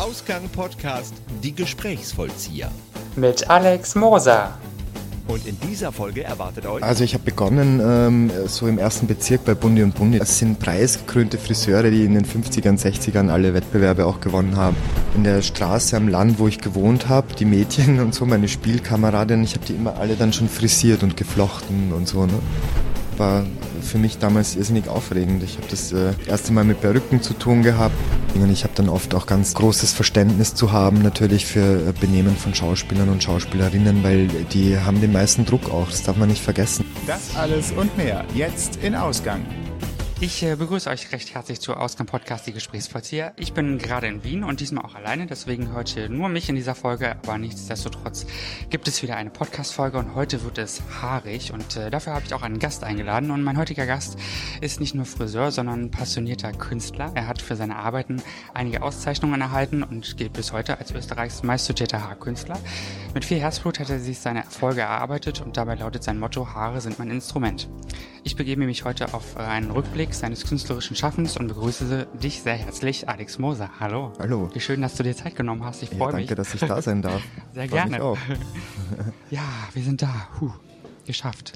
Ausgang Podcast Die Gesprächsvollzieher. Mit Alex Moser. Und in dieser Folge erwartet euch. Also ich habe begonnen ähm, so im ersten Bezirk bei Bundi und Bundi. Das sind preisgekrönte Friseure, die in den 50ern, 60ern alle Wettbewerbe auch gewonnen haben. In der Straße am Land, wo ich gewohnt habe, die Mädchen und so, meine Spielkameradinnen, ich habe die immer alle dann schon frisiert und geflochten und so. Ne? War für mich damals irrsinnig aufregend. Ich habe das äh, erste Mal mit Perücken zu tun gehabt. Und ich habe dann oft auch ganz großes Verständnis zu haben, natürlich für äh, Benehmen von Schauspielern und Schauspielerinnen, weil die haben den meisten Druck auch. Das darf man nicht vergessen. Das alles und mehr jetzt in Ausgang. Ich äh, begrüße euch recht herzlich zu Ausgang Podcast Die Gesprächsvollzieher. Ich bin gerade in Wien und diesmal auch alleine, deswegen heute nur mich in dieser Folge, aber nichtsdestotrotz gibt es wieder eine Podcast-Folge und heute wird es haarig und äh, dafür habe ich auch einen Gast eingeladen und mein heutiger Gast ist nicht nur Friseur, sondern passionierter Künstler. Er hat für seine Arbeiten einige Auszeichnungen erhalten und gilt bis heute als Österreichs meiststudierter Haarkünstler. Mit viel Herzblut hat er sich seine Erfolge erarbeitet und dabei lautet sein Motto Haare sind mein Instrument. Ich begebe mich heute auf einen Rückblick seines künstlerischen Schaffens und begrüße dich sehr herzlich, Alex Moser. Hallo. Hallo. Wie schön, dass du dir Zeit genommen hast. Ich freue ja, mich. Danke, dass ich da sein darf. Sehr Freu gerne. Mich auch. ja, wir sind da. Huh, geschafft.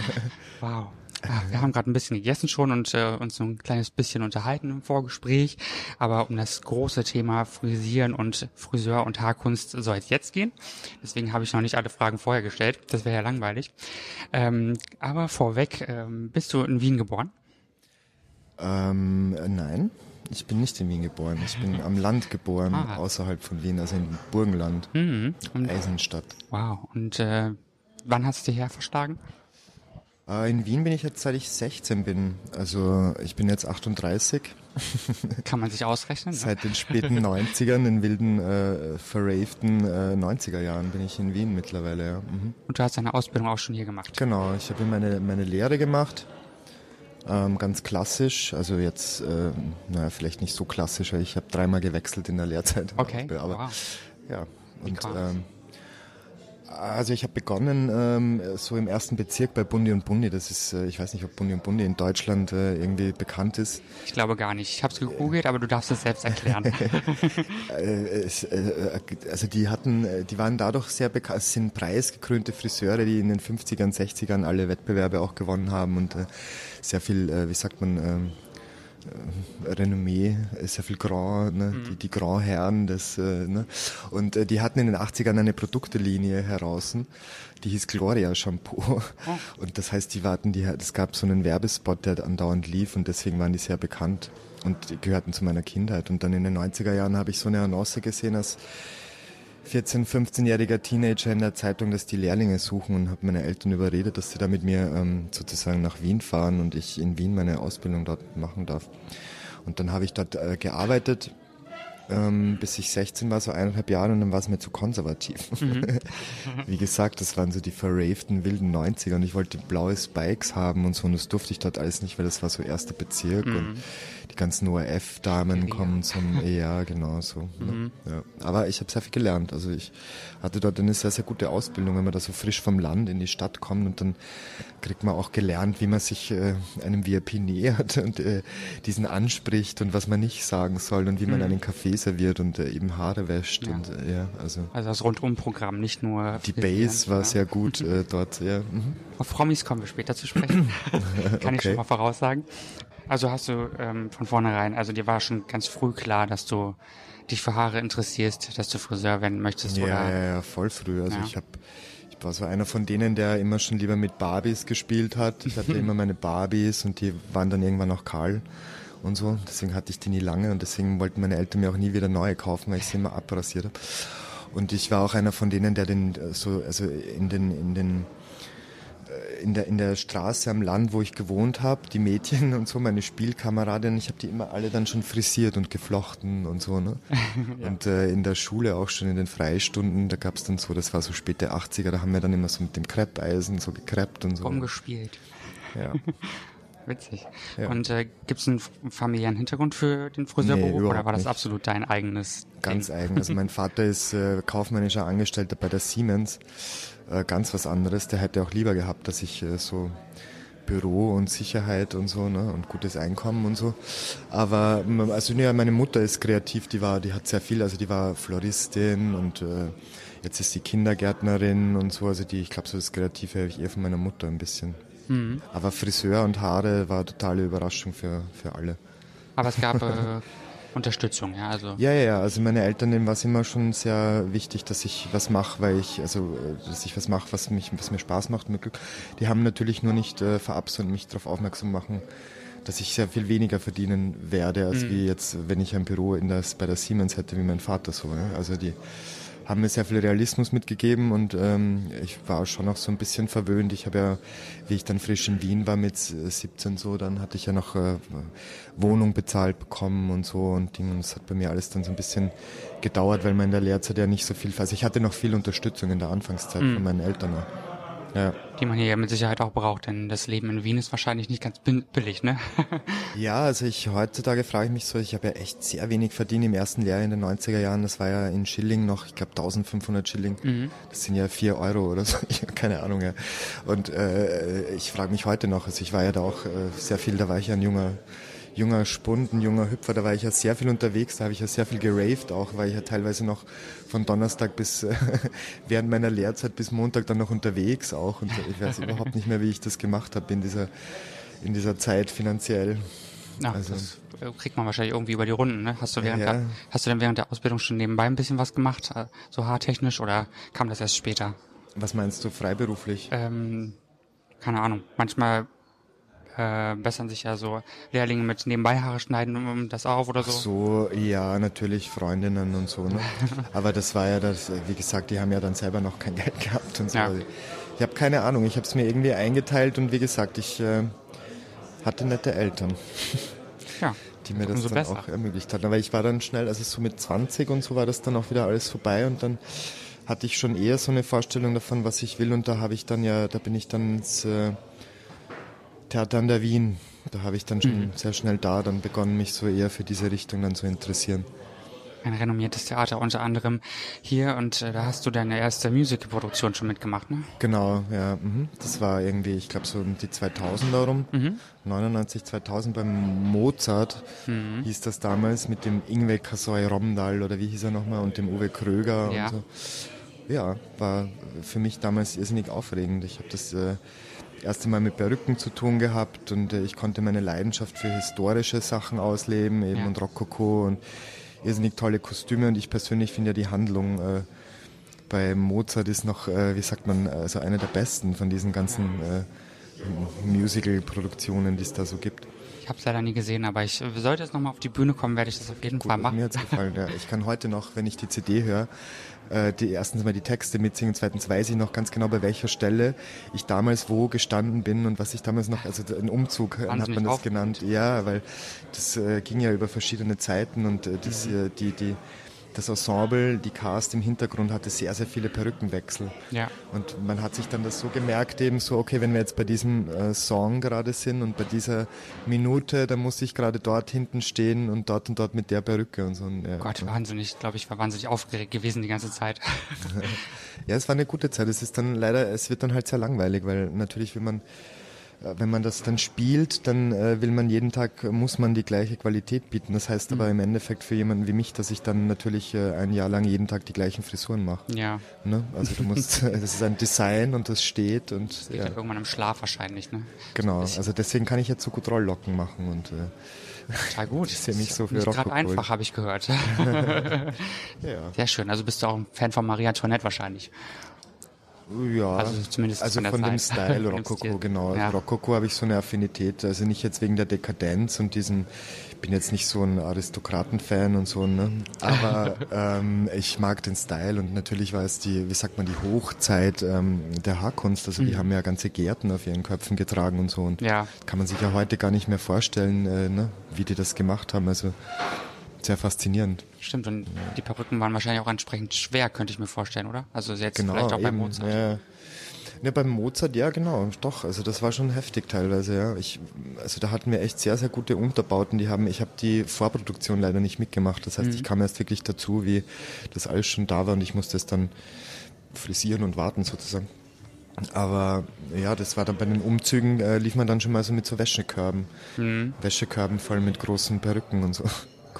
wow. Ja, wir haben gerade ein bisschen gegessen schon und äh, uns so ein kleines bisschen unterhalten im Vorgespräch. Aber um das große Thema Frisieren und Friseur und Haarkunst soll es jetzt gehen. Deswegen habe ich noch nicht alle Fragen vorher gestellt. Das wäre ja langweilig. Ähm, aber vorweg, ähm, bist du in Wien geboren? Ähm, äh, nein, ich bin nicht in Wien geboren. Ich bin am Land geboren, Ah. außerhalb von Wien, also im Burgenland, Mhm. Und, Eisenstadt. wow. Und äh, wann hast du hierher verschlagen? Äh, in Wien bin ich jetzt, seit ich 16 bin. Also ich bin jetzt 38. Kann man sich ausrechnen? ne? Seit den späten 90ern, den wilden, äh, verravten äh, 90er Jahren bin ich in Wien mittlerweile. Ja. Mhm. Und du hast deine Ausbildung auch schon hier gemacht. Genau, ich habe meine, meine Lehre gemacht. Ähm, ganz klassisch, also jetzt, äh, naja, vielleicht nicht so klassisch, weil ich habe dreimal gewechselt in der Lehrzeit. Okay, Aber wow. ja, und ähm, also ich habe begonnen ähm, so im ersten Bezirk bei Bundi und Bundi. Das ist, äh, ich weiß nicht, ob Bundi und Bundi in Deutschland äh, irgendwie bekannt ist. Ich glaube gar nicht. Ich habe es gegoogelt, aber du darfst es selbst erklären. Äh, es, äh, also die hatten, äh, die waren dadurch sehr bekannt, es sind preisgekrönte Friseure, die in den 50ern, 60ern alle Wettbewerbe auch gewonnen haben und äh, sehr viel, äh, wie sagt man, ähm, äh, Renommee, äh, sehr viel Grand, ne? die, die Grand Herren des, äh, ne? und äh, die hatten in den 80ern eine Produktelinie heraus, die hieß Gloria Shampoo und das heißt, die warten, die, es gab so einen Werbespot, der andauernd lief und deswegen waren die sehr bekannt und die gehörten zu meiner Kindheit und dann in den 90er Jahren habe ich so eine Annonce gesehen als 14-, 15-jähriger Teenager in der Zeitung, dass die Lehrlinge suchen und habe meine Eltern überredet, dass sie da mit mir ähm, sozusagen nach Wien fahren und ich in Wien meine Ausbildung dort machen darf. Und dann habe ich dort äh, gearbeitet, ähm, bis ich 16 war, so eineinhalb Jahre und dann war es mir zu konservativ. Wie gesagt, das waren so die verravten wilden 90er und ich wollte blaue Spikes haben und so und das durfte ich dort alles nicht, weil das war so erster Bezirk und die ganzen ORF-Damen kommen zum, ja genau so. Ne? Ja. Aber ich habe sehr viel gelernt. Also ich hatte dort eine sehr, sehr gute Ausbildung, wenn man da so frisch vom Land in die Stadt kommt und dann kriegt man auch gelernt, wie man sich äh, einem VIP nähert und äh, diesen anspricht und was man nicht sagen soll und wie man einen Kaffee serviert und äh, eben Haare wäscht und äh, ja, also Also das Rundumprogramm, nicht nur die Base war ja. sehr gut äh, dort, ja. Mhm. Auf Promis kommen wir später zu sprechen. Kann ich Okay. schon mal voraussagen. Also hast du ähm, von vornherein, also dir war schon ganz früh klar, dass du dich für Haare interessierst, dass du Friseur werden möchtest Ja, oder ja, ja, voll früh. Also Ja. ich habe ich war so einer von denen, der immer schon lieber mit Barbies gespielt hat. Ich hatte immer meine Barbies und die waren dann irgendwann auch kahl und so. Deswegen hatte ich die nie lange und deswegen wollten meine Eltern mir auch nie wieder neue kaufen, weil ich sie immer abrasiert habe. Und ich war auch einer von denen, der den äh, so also in den in den in der, in der Straße am Land, wo ich gewohnt habe, die Mädchen und so, meine Spielkameradinnen, ich habe die immer alle dann schon frisiert und geflochten und so. Ne? Und äh, in der Schule auch schon in den Freistunden, da gab es dann so, das war so späte 80er, da haben wir dann immer so mit dem Kreppeisen so gekreppt und so. rumgespielt. Ja. Witzig. Ja. Und äh, gibt es einen familiären Hintergrund für den Friseurberuf Nee, oder war das nicht. absolut dein eigenes Ganz Ding? eigen. Also mein Vater ist äh, kaufmännischer Angestellter bei der Siemens. Äh, ganz was anderes. Der hätte auch lieber gehabt, dass ich äh, so Büro und Sicherheit und so, ne? Und gutes Einkommen und so. Aber also ja, meine Mutter ist kreativ, die war, die hat sehr viel, also die war Floristin und äh, jetzt ist sie Kindergärtnerin und so. Also die, ich glaube, so das Kreative habe ich eher von meiner Mutter ein bisschen. Mhm. Aber Friseur und Haare war totale Überraschung für, für alle. Aber es gab äh, Unterstützung, ja. Also. Ja, ja, ja. Also meine Eltern, denen war es immer schon sehr wichtig, dass ich was mache, weil ich, also dass ich was mache, was mich, was mir Spaß macht mit Glück. Die haben natürlich nur nicht äh, verabsäumt, und mich darauf aufmerksam machen, dass ich sehr viel weniger verdienen werde, als mhm. wie jetzt, wenn ich ein Büro in das, bei der Siemens hätte, wie mein Vater so. Ne? Also die haben mir sehr viel Realismus mitgegeben und ähm, ich war schon noch so ein bisschen verwöhnt. Ich habe ja, wie ich dann frisch in Wien war mit 17 so, dann hatte ich ja noch äh, Wohnung bezahlt bekommen und so und Ding. das hat bei mir alles dann so ein bisschen gedauert, weil man in der Lehrzeit ja nicht so viel, also ich hatte noch viel Unterstützung in der Anfangszeit mhm. von meinen Eltern. Auch. Ja. Die man hier ja mit Sicherheit auch braucht, denn das Leben in Wien ist wahrscheinlich nicht ganz billig, ne? ja, also ich heutzutage frage ich mich so, ich habe ja echt sehr wenig verdient im ersten Lehrjahr in den 90er Jahren. Das war ja in Schilling noch, ich glaube 1500 Schilling. Mhm. Das sind ja vier Euro oder so, ich habe keine Ahnung. Ja. Und äh, ich frage mich heute noch, also ich war ja da auch äh, sehr viel, da war ich ja ein junger junger Spund, ein junger Hüpfer, da war ich ja sehr viel unterwegs, da habe ich ja sehr viel geraved auch, weil ich ja teilweise noch von Donnerstag bis äh, während meiner Lehrzeit bis Montag dann noch unterwegs auch und ich weiß überhaupt nicht mehr, wie ich das gemacht habe in dieser, in dieser Zeit finanziell. Ja, also, das kriegt man wahrscheinlich irgendwie über die Runden. Ne? Hast du während ja. der, hast du denn während der Ausbildung schon nebenbei ein bisschen was gemacht, äh, so haartechnisch, oder kam das erst später? Was meinst du freiberuflich? Ähm, keine Ahnung. Manchmal äh, bessern sich ja so Lehrlinge mit nebenbei Haare schneiden um das auf oder so. Ach so, ja, natürlich Freundinnen und so. Ne? Aber das war ja das, wie gesagt, die haben ja dann selber noch kein Geld gehabt und so. Ja. Ich habe keine Ahnung, ich habe es mir irgendwie eingeteilt und wie gesagt, ich äh, hatte nette Eltern. Ja. Die mir das dann besser. auch ermöglicht hatten. Aber ich war dann schnell, also so mit 20 und so war das dann auch wieder alles vorbei und dann hatte ich schon eher so eine Vorstellung davon, was ich will und da habe ich dann ja, da bin ich dann ins äh, Theater an der Wien. Da habe ich dann schon mhm. sehr schnell da dann begonnen, mich so eher für diese Richtung dann zu interessieren. Ein renommiertes Theater unter anderem hier und äh, da hast du deine erste Musicalproduktion schon mitgemacht, ne? Genau, ja. Mhm. Das war irgendwie, ich glaube so um die 2000er rum, mhm. 99, 2000 beim Mozart mhm. hieß das damals mit dem Ingwe Kasoy Romdal oder wie hieß er nochmal und dem Uwe Kröger ja. und so. Ja, war für mich damals irrsinnig aufregend. Ich habe das äh, erste Mal mit Perücken zu tun gehabt und äh, ich konnte meine Leidenschaft für historische Sachen ausleben eben ja. und Rokoko und irrsinnig tolle Kostüme und ich persönlich finde ja die Handlung äh, bei Mozart ist noch, äh, wie sagt man, also eine der besten von diesen ganzen äh, Musical-Produktionen, die es da so gibt. Ich habe es leider nie gesehen, aber ich sollte jetzt nochmal auf die Bühne kommen, werde ich das auf jeden Gut, Fall machen. Mir hat's gefallen, ja. Ich kann heute noch, wenn ich die CD höre, äh, die erstens mal die Texte mitsingen, zweitens weiß ich noch ganz genau, bei welcher Stelle ich damals wo gestanden bin und was ich damals noch, also ein Umzug Wahnsinnig hat man das genannt. Ja, weil das äh, ging ja über verschiedene Zeiten und äh, das, mhm. Äh, die, die das Ensemble, die Cast im Hintergrund hatte sehr, sehr viele Perückenwechsel. Ja. Und man hat sich dann das so gemerkt, eben so, okay, wenn wir jetzt bei diesem äh, Song gerade sind und bei dieser Minute, dann muss ich gerade dort hinten stehen und dort und dort mit der Perücke und so. Und, ja. Gott, wahnsinnig, ich glaube, ich war wahnsinnig aufgeregt gewesen die ganze Zeit. ja, es war eine gute Zeit. Es ist dann leider, es wird dann halt sehr langweilig, weil natürlich will man wenn man das dann spielt, dann äh, will man jeden Tag, muss man die gleiche Qualität bieten. Das heißt mhm. aber im Endeffekt für jemanden wie mich, dass ich dann natürlich äh, ein Jahr lang jeden Tag die gleichen Frisuren mache. Ja. Ne? Also du musst, das ist ein Design und das steht und. Das ja. irgendwann im Schlaf wahrscheinlich, ne? Genau, also deswegen kann ich jetzt so gut Rolllocken machen und äh, Total gut. ist ja nicht so viel Nicht gerade einfach, habe ich gehört. ja. Sehr schön. Also bist du auch ein Fan von Marie Antoinette wahrscheinlich. Ja, also zumindest also von, von dem Style Rokoko, genau. Ja. Rokoko habe ich so eine Affinität, also nicht jetzt wegen der Dekadenz und diesem, ich bin jetzt nicht so ein Aristokraten-Fan und so, ne? aber ähm, ich mag den Style und natürlich war es die, wie sagt man, die Hochzeit ähm, der Haarkunst, also die mhm. haben ja ganze Gärten auf ihren Köpfen getragen und so und ja. kann man sich ja heute gar nicht mehr vorstellen, äh, ne? wie die das gemacht haben, also sehr faszinierend. Stimmt, und die Perücken waren wahrscheinlich auch entsprechend schwer, könnte ich mir vorstellen, oder? Also jetzt genau, vielleicht auch eben, bei Mozart. Ja. Ja, beim Mozart, ja, genau, doch. Also das war schon heftig teilweise, ja. Ich, also da hatten wir echt sehr, sehr gute Unterbauten. Die haben, ich habe die Vorproduktion leider nicht mitgemacht. Das heißt, mhm. ich kam erst wirklich dazu, wie das alles schon da war und ich musste es dann frisieren und warten sozusagen. Aber ja, das war dann bei den Umzügen, äh, lief man dann schon mal so mit so Wäschekörben. Mhm. Wäschekörben voll mit großen Perücken und so.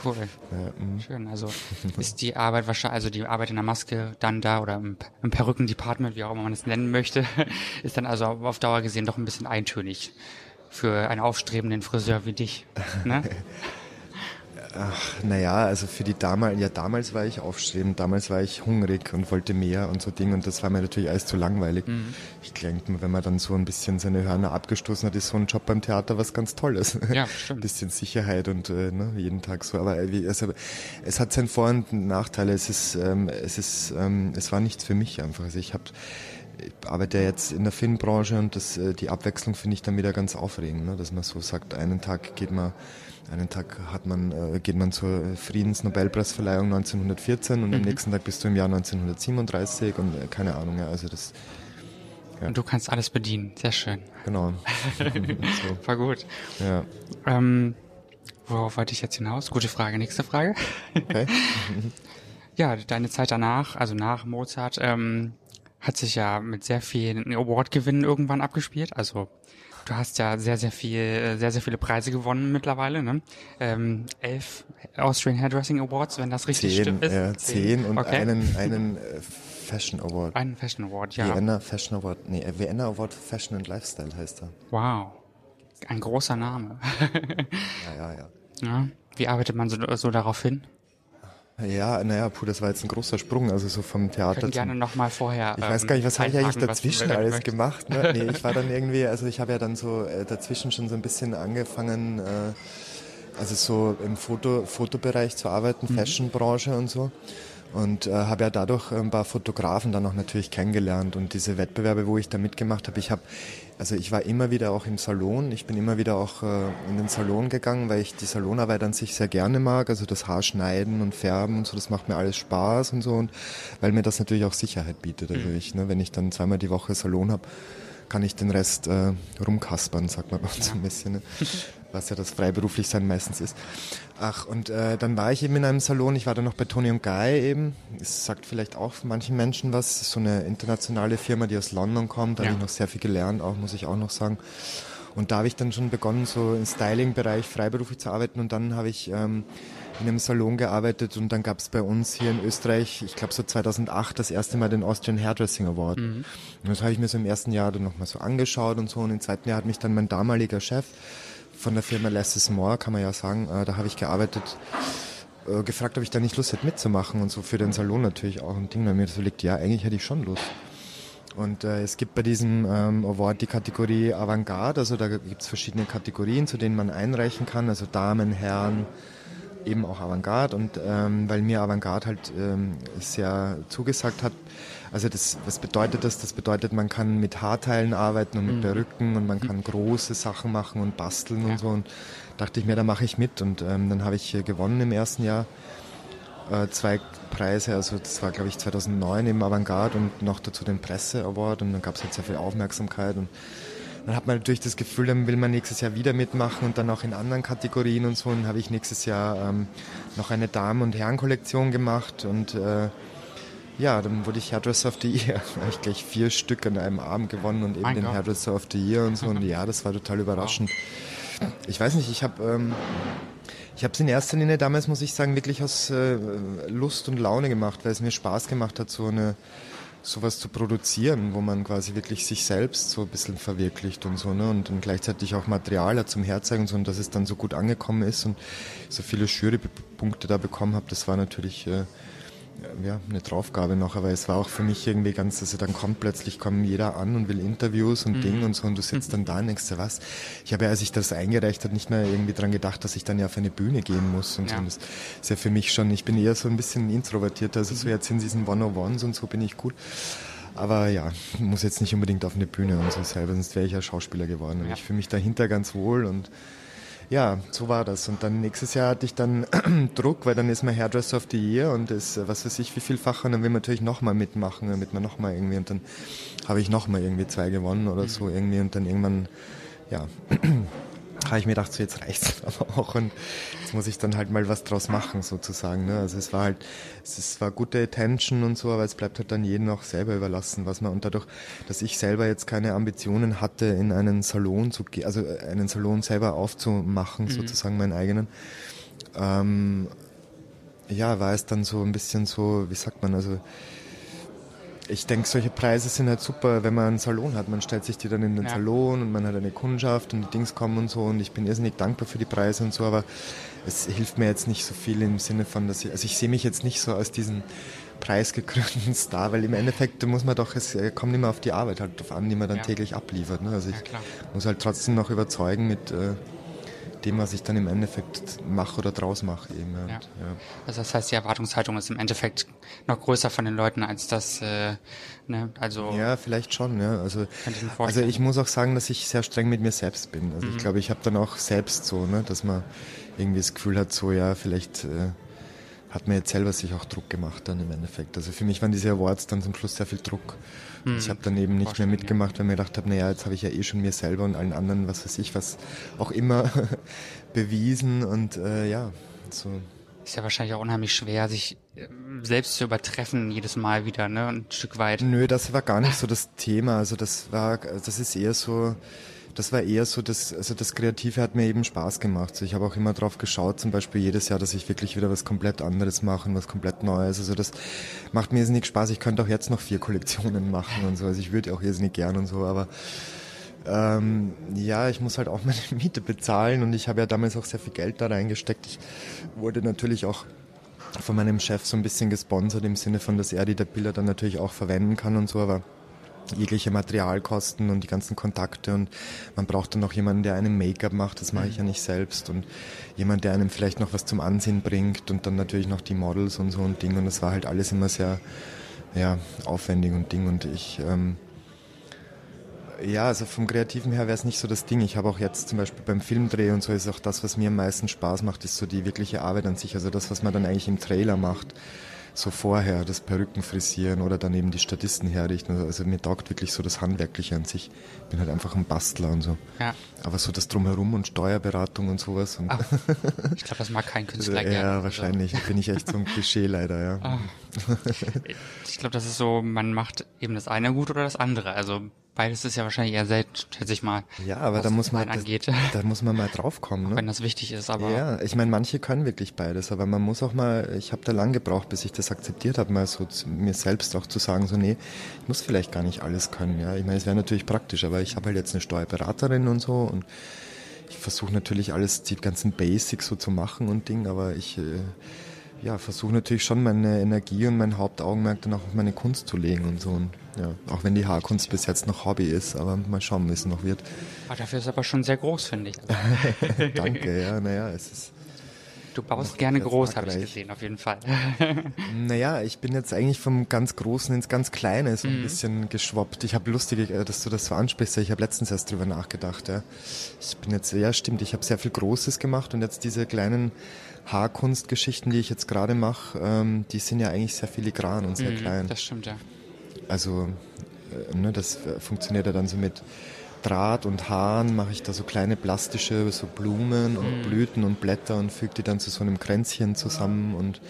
Cool. Ja, mm. Schön. Also ist die Arbeit wahrscheinlich, also die Arbeit in der Maske dann da oder im, im Perückendepartment, wie auch immer man es nennen möchte, ist dann also auf Dauer gesehen doch ein bisschen eintönig für einen aufstrebenden Friseur wie dich. Ne? Ach, naja, also für die damals, ja damals war ich aufstrebend, damals war ich hungrig und wollte mehr und so Dinge und das war mir natürlich alles zu langweilig. Mhm. Ich denke, wenn man dann so ein bisschen seine Hörner abgestoßen hat, ist so ein Job beim Theater was ganz Tolles. Ja, Ein stimmt. bisschen Sicherheit und äh, ne, jeden Tag so. Aber äh, also, es hat seinen Vor- und Nachteile. Es ist, ähm, es ist, ähm, es war nichts für mich einfach. Also ich habe ich arbeite ja jetzt in der Filmbranche und das, äh, die Abwechslung finde ich dann wieder ganz aufregend, ne? dass man so sagt, einen Tag geht man, einen Tag hat man, äh, geht man zur Friedensnobelpreisverleihung 1914 und am nächsten Tag bist du im Jahr 1937 und äh, keine Ahnung, ja, also das, Und du kannst alles bedienen. Sehr schön. genau. so, War gut. ja, Ähm, worauf wollte ich jetzt hinaus? Gute Frage. Nächste Frage. okay. Ja, deine Zeit danach, also nach Mozart, ähm, hat sich ja mit sehr vielen Award-Gewinnen irgendwann abgespielt. Also du hast ja sehr, sehr viel, äh, sehr, sehr viele Preise gewonnen mittlerweile. Ne? Ähm, elf Austrian Hairdressing Awards, wenn das richtig Zehn, stimmt. Ist. ja, zehn und okay. einen, einen äh, Fashion Award. Einen Fashion Award, ja. Vienna Fashion Award, nee, äh, Vienna Award Fashion and Lifestyle heißt er. Wow. Ein großer Name. Ja, ja, ja. ja. Wie arbeitet man so, so darauf hin? Ja, naja, puh, das war jetzt ein großer Sprung, also so vom Theater zum gerne nochmal vorher. Ich weiß ähm, gar nicht, was habe ich eigentlich dazwischen alles möchtest. gemacht? Ne? Nee, ich war dann irgendwie, also ich habe ja dann so äh, dazwischen schon so ein bisschen angefangen, äh, also so im Foto, Fotobereich zu arbeiten, Mhm. Fashionbranche und so. Und äh, habe ja dadurch ein paar Fotografen dann auch natürlich kennengelernt. Und diese Wettbewerbe, wo ich da mitgemacht habe, ich habe, also ich war immer wieder auch im Salon, ich bin immer wieder auch äh, in den Salon gegangen, weil ich die Salonarbeit an sich sehr gerne mag, also das Haar schneiden und färben und so, das macht mir alles Spaß und so. Und weil mir das natürlich auch Sicherheit bietet. Also ich, ne, wenn ich dann zweimal die Woche Salon habe, kann ich den Rest äh, rumkaspern, sagt man bei uns ein bisschen, ne? was ja das freiberuflich sein meistens ist. Ach, und äh, dann war ich eben in einem Salon, ich war dann noch bei Tony und Guy eben, es sagt vielleicht auch manchen Menschen was, so eine internationale Firma, die aus London kommt, da Ja. habe ich noch sehr viel gelernt, auch muss ich auch noch sagen. Und da habe ich dann schon begonnen, so im Styling-Bereich freiberuflich zu arbeiten und dann habe ich ähm, in einem Salon gearbeitet und dann gab es bei uns hier in Österreich, ich glaube so 2008, das erste Mal den Austrian Hairdressing Award. Und das habe ich mir so im ersten Jahr dann nochmal so angeschaut und so und im zweiten Jahr hat mich dann mein damaliger Chef von der Firma Less More, kann man ja sagen, äh, da habe ich gearbeitet, äh, gefragt, ob ich da nicht Lust hätte mitzumachen und so für den Salon natürlich auch ein Ding, weil mir so liegt, ja, eigentlich hätte ich schon Lust. Und äh, es gibt bei diesem ähm, Award die Kategorie Avantgarde, also da gibt es verschiedene Kategorien, zu denen man einreichen kann, also Damen, Herren, eben auch Avantgarde. Und ähm, weil mir Avantgarde halt ähm, sehr zugesagt hat, also das, was bedeutet das? Das bedeutet, man kann mit Haarteilen arbeiten und mit Perücken und man kann große Sachen machen und basteln und so. Und dachte ich mir, da mache ich mit. Und ähm, dann habe ich äh, gewonnen im ersten Jahr äh, zwei Preise, also das war glaube ich 2009 im Avantgarde und noch dazu den Presse Award und dann gab es halt sehr viel Aufmerksamkeit und dann hat man natürlich das Gefühl, dann will man nächstes Jahr wieder mitmachen und dann auch in anderen Kategorien und so. Und habe ich nächstes Jahr ähm, noch eine Damen- und Herrenkollektion gemacht und äh, ja, dann wurde ich Hairdresser of the Year. Da habe ich gleich vier Stück an einem Abend gewonnen und eben Mein den Gott. Hairdresser of the Year und so. Und ja, das war total überraschend. Ich weiß nicht, ich habe ähm, ich habe es in erster Linie damals, muss ich sagen, wirklich aus äh, Lust und Laune gemacht, weil es mir Spaß gemacht hat, so eine sowas zu produzieren, wo man quasi wirklich sich selbst so ein bisschen verwirklicht und so, ne? Und dann gleichzeitig auch Material hat zum Herzeigen und so, und dass es dann so gut angekommen ist und so viele Jurypunkte da bekommen habe, das war natürlich äh, ja, eine Draufgabe noch, aber es war auch für mich irgendwie ganz, also dann kommt plötzlich, kommt jeder an und will Interviews und Ding und so und du sitzt dann da und denkst dir, was? Ich habe ja, als ich das eingereicht habe, nicht mehr irgendwie dran gedacht, dass ich dann ja auf eine Bühne gehen muss und Ja. so. Und das ist ja für mich schon, ich bin eher so ein bisschen introvertierter, also so jetzt in diesen One-on-Ones und so bin ich gut. Aber ja, muss jetzt nicht unbedingt auf eine Bühne und so selber, sonst wäre ich ja Schauspieler geworden. Und Ja. ich fühle mich dahinter ganz wohl und ja, so war das. Und dann nächstes Jahr hatte ich dann Druck, weil dann ist man Hairdresser of the Year und ist, äh, was weiß ich, wie vielfach. Und dann will man natürlich nochmal mitmachen, damit man nochmal irgendwie, und dann habe ich nochmal irgendwie zwei gewonnen oder so irgendwie. Und dann irgendwann, ja, habe ich mir gedacht, so jetzt reicht's aber auch und jetzt muss ich dann halt mal was draus machen sozusagen. Ne? Also es war halt, es war gute Attention und so, aber es bleibt halt dann jedem auch selber überlassen, was man und dadurch, dass ich selber jetzt keine Ambitionen hatte, in einen Salon zu gehen, also einen Salon selber aufzumachen, mhm. sozusagen meinen eigenen, ähm, ja, war es dann so ein bisschen so, wie sagt man, also ich denke, solche Preise sind halt super, wenn man einen Salon hat. Man stellt sich die dann in den ja. Salon und man hat eine Kundschaft und die Dings kommen und so und ich bin irrsinnig dankbar für die Preise und so, aber es hilft mir jetzt nicht so viel im Sinne von, dass ich, also ich sehe mich jetzt nicht so als diesen preisgekrönten Star, weil im Endeffekt muss man doch, es kommt immer auf die Arbeit halt drauf an, die man dann ja. täglich abliefert. Ne? Also ich ja, muss halt trotzdem noch überzeugen mit, äh, dem, was ich dann im Endeffekt mache oder draus mache. Eben. Ja. Ja. Also das heißt, die Erwartungshaltung ist im Endeffekt noch größer von den Leuten als das, äh, ne, also. Ja, vielleicht schon, ja. Also, ich also ich muss auch sagen, dass ich sehr streng mit mir selbst bin. Also mhm. ich glaube, ich habe dann auch selbst so, ne, dass man irgendwie das Gefühl hat, so ja, vielleicht äh, hat mir jetzt selber sich auch Druck gemacht dann im Endeffekt. Also für mich waren diese Awards dann zum Schluss sehr viel Druck. Hm. Ich habe dann eben nicht mehr mitgemacht, weil mir gedacht habe, naja, jetzt habe ich ja eh schon mir selber und allen anderen, was weiß ich, was auch immer bewiesen und äh, ja, so. Ist ja wahrscheinlich auch unheimlich schwer, sich ähm, selbst zu übertreffen jedes Mal wieder, ne, ein Stück weit. Nö, das war gar nicht so das Thema. Also das war, das ist eher so, das war eher so, das, also das Kreative hat mir eben Spaß gemacht. So, ich habe auch immer drauf geschaut, zum Beispiel jedes Jahr, dass ich wirklich wieder was komplett anderes mache, was komplett Neues. Also das macht mir irrsinnig Spaß. Ich könnte auch jetzt noch vier Kollektionen machen und so. Also ich würde auch irrsinnig gern und so, aber ähm, ja, ich muss halt auch meine Miete bezahlen und ich habe ja damals auch sehr viel Geld da reingesteckt. Ich wurde natürlich auch von meinem Chef so ein bisschen gesponsert im Sinne von, dass er die der Bilder dann natürlich auch verwenden kann und so, aber jegliche Materialkosten und die ganzen Kontakte und man braucht dann noch jemanden, der einem Make-up macht, das mache ich ja nicht selbst und jemand, der einem vielleicht noch was zum Ansehen bringt und dann natürlich noch die Models und so ein Ding und das war halt alles immer sehr ja, aufwendig und Ding und ich ähm, ja, also vom Kreativen her wäre es nicht so das Ding. Ich habe auch jetzt zum Beispiel beim Filmdreh und so ist auch das, was mir am meisten Spaß macht, ist so die wirkliche Arbeit an sich. Also das, was man dann eigentlich im Trailer macht so vorher das Perücken frisieren oder dann eben die Statisten herrichten. Also, mir taugt wirklich so das Handwerkliche an sich. Ich bin halt einfach ein Bastler und so. Ja. Aber so das Drumherum und Steuerberatung und sowas. Und Ach, ich glaube, das mag kein Künstler gerne. Ja, wahrscheinlich. Also. Bin ich echt so ein Klischee leider, ja. Ah. Ich glaube, das ist so, man macht eben das eine gut oder das andere. Also beides ist ja wahrscheinlich eher selten, schätze ich mal. Ja, aber da muss man, das, da muss man mal draufkommen. Ne? Wenn das wichtig ist, aber. Ja, ich meine, manche können wirklich beides, aber man muss auch mal, ich habe da lang gebraucht, bis ich das akzeptiert habe, mal so zu, mir selbst auch zu sagen, so nee, ich muss vielleicht gar nicht alles können. Ja, ich meine, es wäre natürlich praktisch, aber ich habe halt jetzt eine Steuerberaterin und so und ich versuche natürlich alles, die ganzen Basics so zu machen und Ding, aber ich äh, ja, versuche natürlich schon meine Energie und mein Hauptaugenmerk dann auch auf meine Kunst zu legen und so. Und, ja, auch wenn die Haarkunst bis jetzt noch Hobby ist, aber mal schauen, wie es noch wird. Aber ah, dafür ist es aber schon sehr groß, finde ich. Danke, ja, naja, es ist. Du baust gerne groß, habe ich gesehen, auf jeden Fall. naja, ich bin jetzt eigentlich vom ganz Großen ins ganz Kleine so ein mhm. bisschen geschwoppt. Ich habe lustig, äh, dass du das so ansprichst. Ich habe letztens erst drüber nachgedacht. Ja. Ich bin jetzt, ja stimmt, ich habe sehr viel Großes gemacht und jetzt diese kleinen Haarkunstgeschichten, die ich jetzt gerade mache, ähm, die sind ja eigentlich sehr filigran und sehr mhm, klein. Das stimmt, ja. Also, äh, ne, das äh, funktioniert ja dann so mit Draht und Haaren, mache ich da so kleine plastische, so Blumen und mhm. Blüten und Blätter und füge die dann zu so einem Kränzchen zusammen und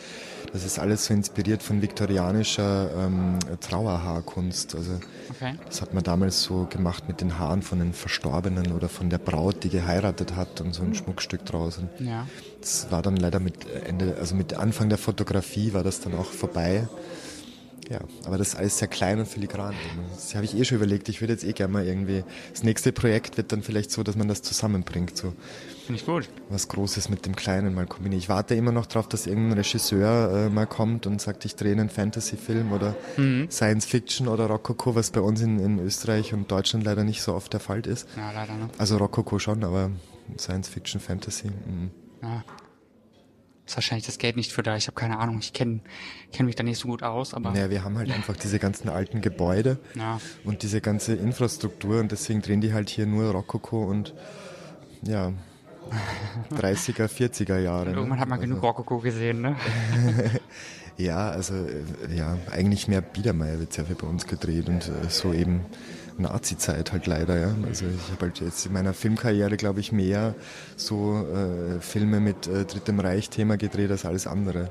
das ist alles so inspiriert von viktorianischer ähm, Trauerhaarkunst. Also okay. das hat man damals so gemacht mit den Haaren von den Verstorbenen oder von der Braut, die geheiratet hat und so ein Schmuckstück draußen. Ja. Das war dann leider mit Ende, also mit Anfang der Fotografie war das dann auch vorbei. Ja, aber das ist alles sehr klein und filigran. Das habe ich eh schon überlegt. Ich würde jetzt eh gerne mal irgendwie. Das nächste Projekt wird dann vielleicht so, dass man das zusammenbringt. So Finde ich gut. Was Großes mit dem Kleinen mal kombinieren. Ich warte immer noch darauf, dass irgendein Regisseur äh, mal kommt und sagt, ich drehe einen Fantasy-Film oder mhm. Science Fiction oder Rococo, was bei uns in, in Österreich und Deutschland leider nicht so oft der Fall ist. Ja, leider, ne? Also Rococo schon, aber Science Fiction, Fantasy. Mh. Ja ist wahrscheinlich das Geld nicht für da. Ich habe keine Ahnung. Ich kenne kenn mich da nicht so gut aus, aber. Naja, wir haben halt einfach diese ganzen alten Gebäude ja. und diese ganze Infrastruktur und deswegen drehen die halt hier nur Rokoko und ja, 30er, 40er Jahre. Ne? Irgendwann hat man also, genug Rokoko gesehen, ne? ja, also ja, eigentlich mehr Biedermeier wird sehr viel bei uns gedreht und äh, so eben Nazi-Zeit halt leider, ja. Also ich habe halt jetzt in meiner Filmkarriere, glaube ich, mehr so äh, Filme mit äh, Drittem Reich-Thema gedreht als alles andere.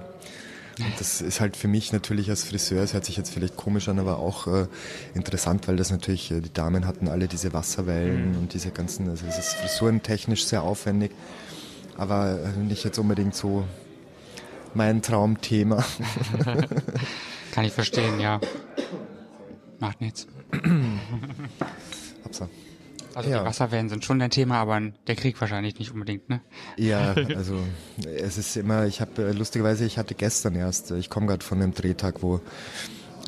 Und das ist halt für mich natürlich als Friseur, es hört sich jetzt vielleicht komisch an, aber auch äh, interessant, weil das natürlich, äh, die Damen hatten alle diese Wasserwellen mhm. und diese ganzen, also es ist frisurentechnisch sehr aufwendig, aber äh, nicht jetzt unbedingt so mein Traumthema. Kann ich verstehen, ja. Macht nichts. Also ja. die Wasserwellen sind schon ein Thema, aber der Krieg wahrscheinlich nicht unbedingt, ne? Ja, also es ist immer, ich habe äh, lustigerweise, ich hatte gestern erst, ich komme gerade von einem Drehtag, wo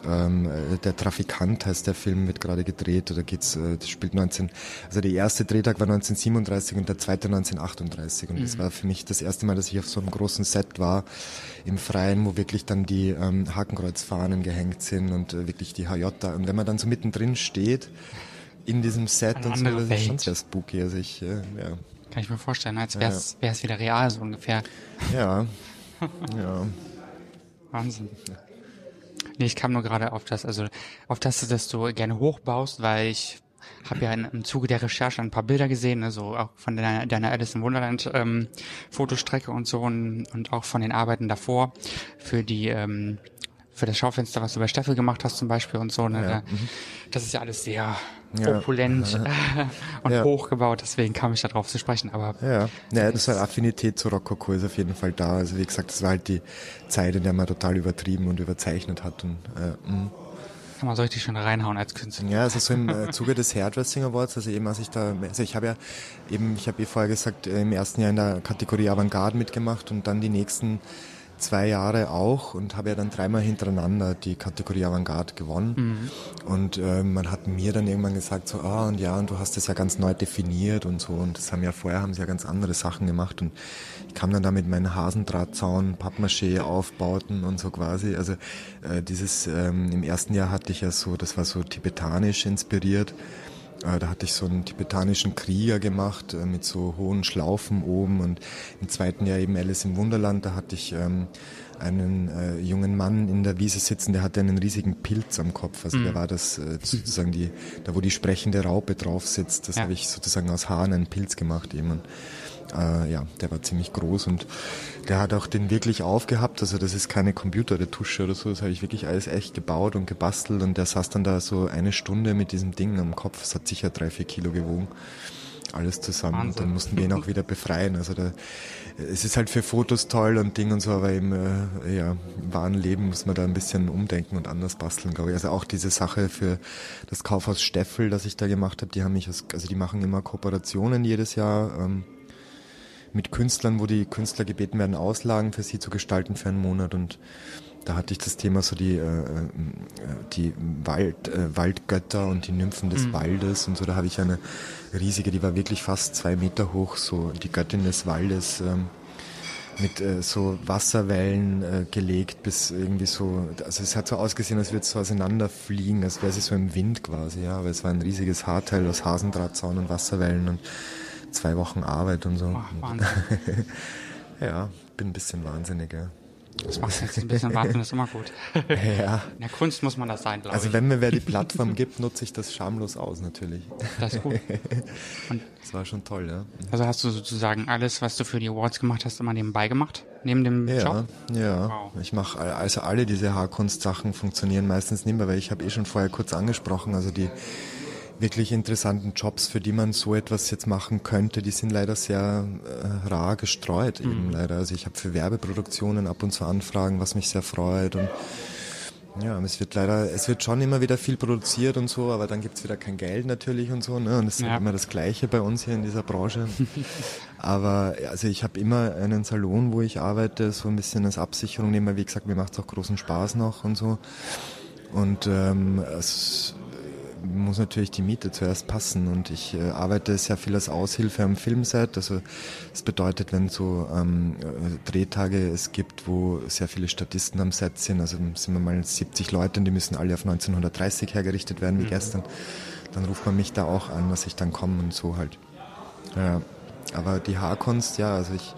ähm, der Trafikant heißt der Film, wird gerade gedreht oder geht's, äh, das spielt 19, also der erste Drehtag war 1937 und der zweite 1938 und mhm. das war für mich das erste Mal, dass ich auf so einem großen Set war im Freien, wo wirklich dann die ähm, Hakenkreuzfahnen gehängt sind und äh, wirklich die HJ und wenn man dann so mittendrin steht, in diesem Set und so, das ist schon sehr spooky. Also ich, äh, ja. Kann ich mir vorstellen, als wäre es ja. wieder real, so ungefähr. Ja. ja. Wahnsinn. Nee, ich kam nur gerade auf das, also auf das, dass du gerne hochbaust, weil ich habe ja im Zuge der Recherche ein paar Bilder gesehen, also auch von deiner, deiner Alice in Wonderland ähm, Fotostrecke und so und, und auch von den Arbeiten davor für die ähm, für das Schaufenster, was du bei Staffel gemacht hast zum Beispiel und so. Ne? Ja. Mhm. Das ist ja alles sehr ja. opulent und ja. hochgebaut, deswegen kam ich darauf zu sprechen. Aber ja, ja das war Affinität zu Rokoko ist auf jeden Fall da. Also wie gesagt, das war halt die Zeit, in der man total übertrieben und überzeichnet hat. Und, äh, mh. Kann man so richtig schon reinhauen als Künstler. Ja, also so im äh, Zuge des Hairdressing Awards, also eben als ich da, also ich habe ja eben, ich habe eh vorher gesagt, äh, im ersten Jahr in der Kategorie Avantgarde mitgemacht und dann die nächsten zwei Jahre auch und habe ja dann dreimal hintereinander die Kategorie Avantgarde gewonnen. Mhm. Und äh, man hat mir dann irgendwann gesagt, so, ah, und ja, und du hast das ja ganz neu definiert und so. Und das haben ja vorher haben sie ja ganz andere Sachen gemacht. Und ich kam dann da mit meinen Hasendrahtzaun, Pappmaché aufbauten und so quasi. Also äh, dieses ähm, im ersten Jahr hatte ich ja so, das war so tibetanisch inspiriert. Äh, da hatte ich so einen tibetanischen Krieger gemacht äh, mit so hohen Schlaufen oben und im zweiten Jahr eben Alice im Wunderland, da hatte ich ähm, einen äh, jungen Mann in der Wiese sitzen, der hatte einen riesigen Pilz am Kopf. Also mhm. der war das sozusagen die, da wo die sprechende Raupe drauf sitzt, das ja. habe ich sozusagen aus Haaren einen Pilz gemacht eben. Und äh, ja, der war ziemlich groß und der hat auch den wirklich aufgehabt. Also das ist keine Computerretusche oder so, das habe ich wirklich alles echt gebaut und gebastelt und der saß dann da so eine Stunde mit diesem Ding am Kopf. Es hat sicher drei, vier Kilo gewogen. Alles zusammen. Wahnsinn. Und dann mussten wir ihn auch wieder befreien. Also da, es ist halt für Fotos toll und Ding und so, aber im, äh, ja, im wahren Leben muss man da ein bisschen umdenken und anders basteln, glaube ich. Also auch diese Sache für das Kaufhaus Steffel, das ich da gemacht habe, die haben mich, aus, also die machen immer Kooperationen jedes Jahr. Ähm, mit Künstlern, wo die Künstler gebeten werden, Auslagen für sie zu gestalten für einen Monat und da hatte ich das Thema so die, äh, äh die Wald, äh, Waldgötter und die Nymphen des mhm. Waldes und so. Da habe ich eine riesige, die war wirklich fast zwei Meter hoch, so die Göttin des Waldes ähm, mit äh, so Wasserwellen äh, gelegt bis irgendwie so, also es hat so ausgesehen, als würde es so auseinanderfliegen, als wäre sie so im Wind quasi, ja, aber es war ein riesiges Haarteil aus Hasendrahtzaun und Wasserwellen und zwei Wochen Arbeit und so. Ach, Wahnsinn. ja, bin ein bisschen wahnsinnig, ja. Das macht jetzt ein bisschen warten, ist immer gut. Ja. In der Kunst muss man das sein, glaube also ich. Also wenn mir wer die Plattform gibt, nutze ich das schamlos aus, natürlich. Das ist gut. Und das war schon toll, ja. Also hast du sozusagen alles, was du für die Awards gemacht hast, immer nebenbei gemacht? Neben dem ja, Job? Ja, wow. ich mache, also alle diese Haarkunstsachen funktionieren meistens nicht mehr, weil ich habe eh schon vorher kurz angesprochen, also die wirklich interessanten Jobs, für die man so etwas jetzt machen könnte, die sind leider sehr äh, rar gestreut mhm. eben leider. Also ich habe für Werbeproduktionen ab und zu Anfragen, was mich sehr freut und ja, es wird leider, es wird schon immer wieder viel produziert und so, aber dann gibt's wieder kein Geld natürlich und so, ne? Und es ist ja. immer das Gleiche bei uns hier in dieser Branche. aber also ich habe immer einen Salon, wo ich arbeite, so ein bisschen als Absicherung nehmen, wie gesagt, mir macht's auch großen Spaß noch und so. Und ähm, es, muss natürlich die Miete zuerst passen und ich äh, arbeite sehr viel als Aushilfe am Filmset. Also das bedeutet, wenn so ähm, äh, Drehtage es gibt, wo sehr viele Statisten am Set sind, also sind wir mal 70 Leute und die müssen alle auf 1930 hergerichtet werden wie mhm. gestern, dann ruft man mich da auch an, dass ich dann komme und so halt. Ja. aber die Haarkunst, ja, also ich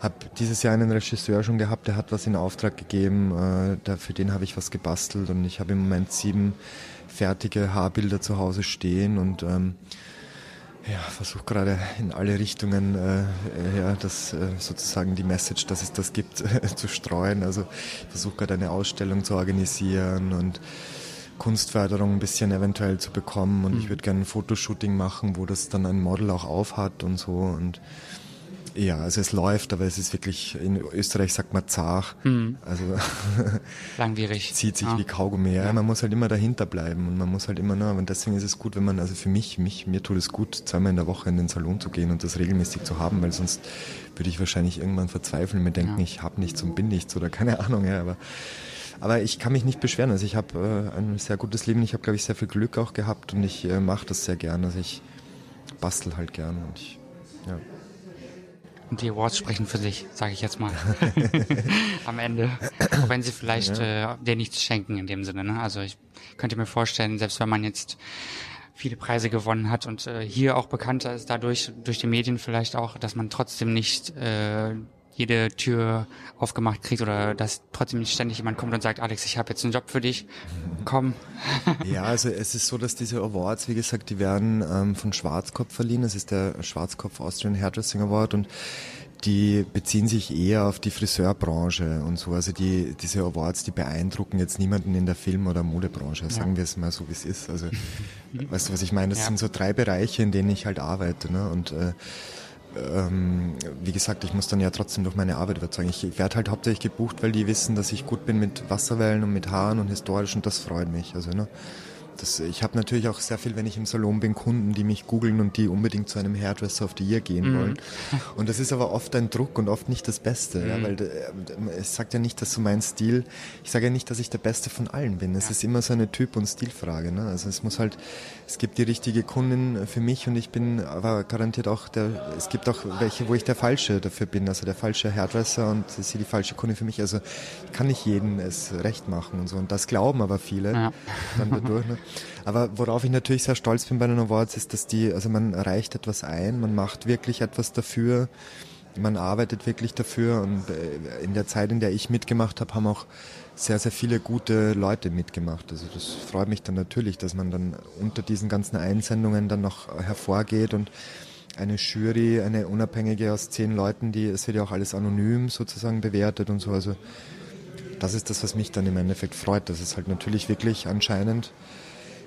habe dieses Jahr einen Regisseur schon gehabt, der hat was in Auftrag gegeben, äh, da, für den habe ich was gebastelt und ich habe im Moment sieben fertige Haarbilder zu Hause stehen und ähm, ja, versuche gerade in alle Richtungen äh, ja, das äh, sozusagen die Message, dass es das gibt, zu streuen. Also versuche gerade eine Ausstellung zu organisieren und Kunstförderung ein bisschen eventuell zu bekommen und mhm. ich würde gerne ein Fotoshooting machen, wo das dann ein Model auch aufhat und so und ja, also es läuft, aber es ist wirklich, in Österreich sagt man zart. Mhm. Also langwierig. zieht sich ja. wie Kaugummi. Ja, man muss halt immer dahinter bleiben und man muss halt immer, ne, und deswegen ist es gut, wenn man, also für mich, mich, mir tut es gut, zweimal in der Woche in den Salon zu gehen und das regelmäßig zu haben, weil sonst würde ich wahrscheinlich irgendwann verzweifeln, mir denken, ja. ich habe nichts und bin nichts oder keine Ahnung, ja, aber aber ich kann mich nicht beschweren. Also ich habe äh, ein sehr gutes Leben. Ich habe, glaube ich, sehr viel Glück auch gehabt und ich äh, mache das sehr gern. Also ich bastel halt gern und ich, ja. Und die Awards sprechen für sich, sage ich jetzt mal. Am Ende. Auch wenn sie vielleicht ja. äh, dir nichts schenken in dem Sinne. Ne? Also ich könnte mir vorstellen, selbst wenn man jetzt viele Preise gewonnen hat und äh, hier auch bekannter ist dadurch, durch die Medien vielleicht auch, dass man trotzdem nicht äh, jede Tür aufgemacht kriegt oder dass trotzdem nicht ständig jemand kommt und sagt, Alex, ich habe jetzt einen Job für dich, komm. ja, also es ist so, dass diese Awards, wie gesagt, die werden ähm, von Schwarzkopf verliehen. Das ist der Schwarzkopf Austrian Hairdressing Award und die beziehen sich eher auf die Friseurbranche und so. Also die, diese Awards, die beeindrucken jetzt niemanden in der Film- oder Modebranche, sagen ja. wir es mal so, wie es ist. Also, weißt du, was ich meine? Das ja. sind so drei Bereiche, in denen ich halt arbeite. Ne? Und äh, ähm, wie gesagt, ich muss dann ja trotzdem durch meine Arbeit überzeugen. Ich werde halt hauptsächlich gebucht, weil die wissen, dass ich gut bin mit Wasserwellen und mit Haaren und historisch und das freut mich. Also, ne? Das, ich habe natürlich auch sehr viel, wenn ich im Salon bin, Kunden, die mich googeln und die unbedingt zu einem Hairdresser of the Year gehen mhm. wollen. Und das ist aber oft ein Druck und oft nicht das Beste, mhm. ja, weil äh, es sagt ja nicht, dass so mein Stil, ich sage ja nicht, dass ich der Beste von allen bin. Es ja. ist immer so eine Typ- und Stilfrage. Ne? Also es muss halt, es gibt die richtige Kundin für mich und ich bin aber garantiert auch der, es gibt auch welche, wo ich der Falsche dafür bin, also der falsche Hairdresser und sie die falsche Kundin für mich. Also ich kann nicht jedem es recht machen und so. Und das glauben aber viele ja. dann dadurch. Ne? Aber worauf ich natürlich sehr stolz bin bei den Awards ist, dass die, also man reicht etwas ein, man macht wirklich etwas dafür, man arbeitet wirklich dafür und äh, in der Zeit, in der ich mitgemacht habe, haben auch sehr, sehr viele gute Leute mitgemacht. Also das freut mich dann natürlich, dass man dann unter diesen ganzen Einsendungen dann noch hervorgeht und eine Jury, eine unabhängige aus zehn Leuten, die, es wird ja auch alles anonym sozusagen bewertet und so. Also das ist das, was mich dann im Endeffekt freut, dass es halt natürlich wirklich anscheinend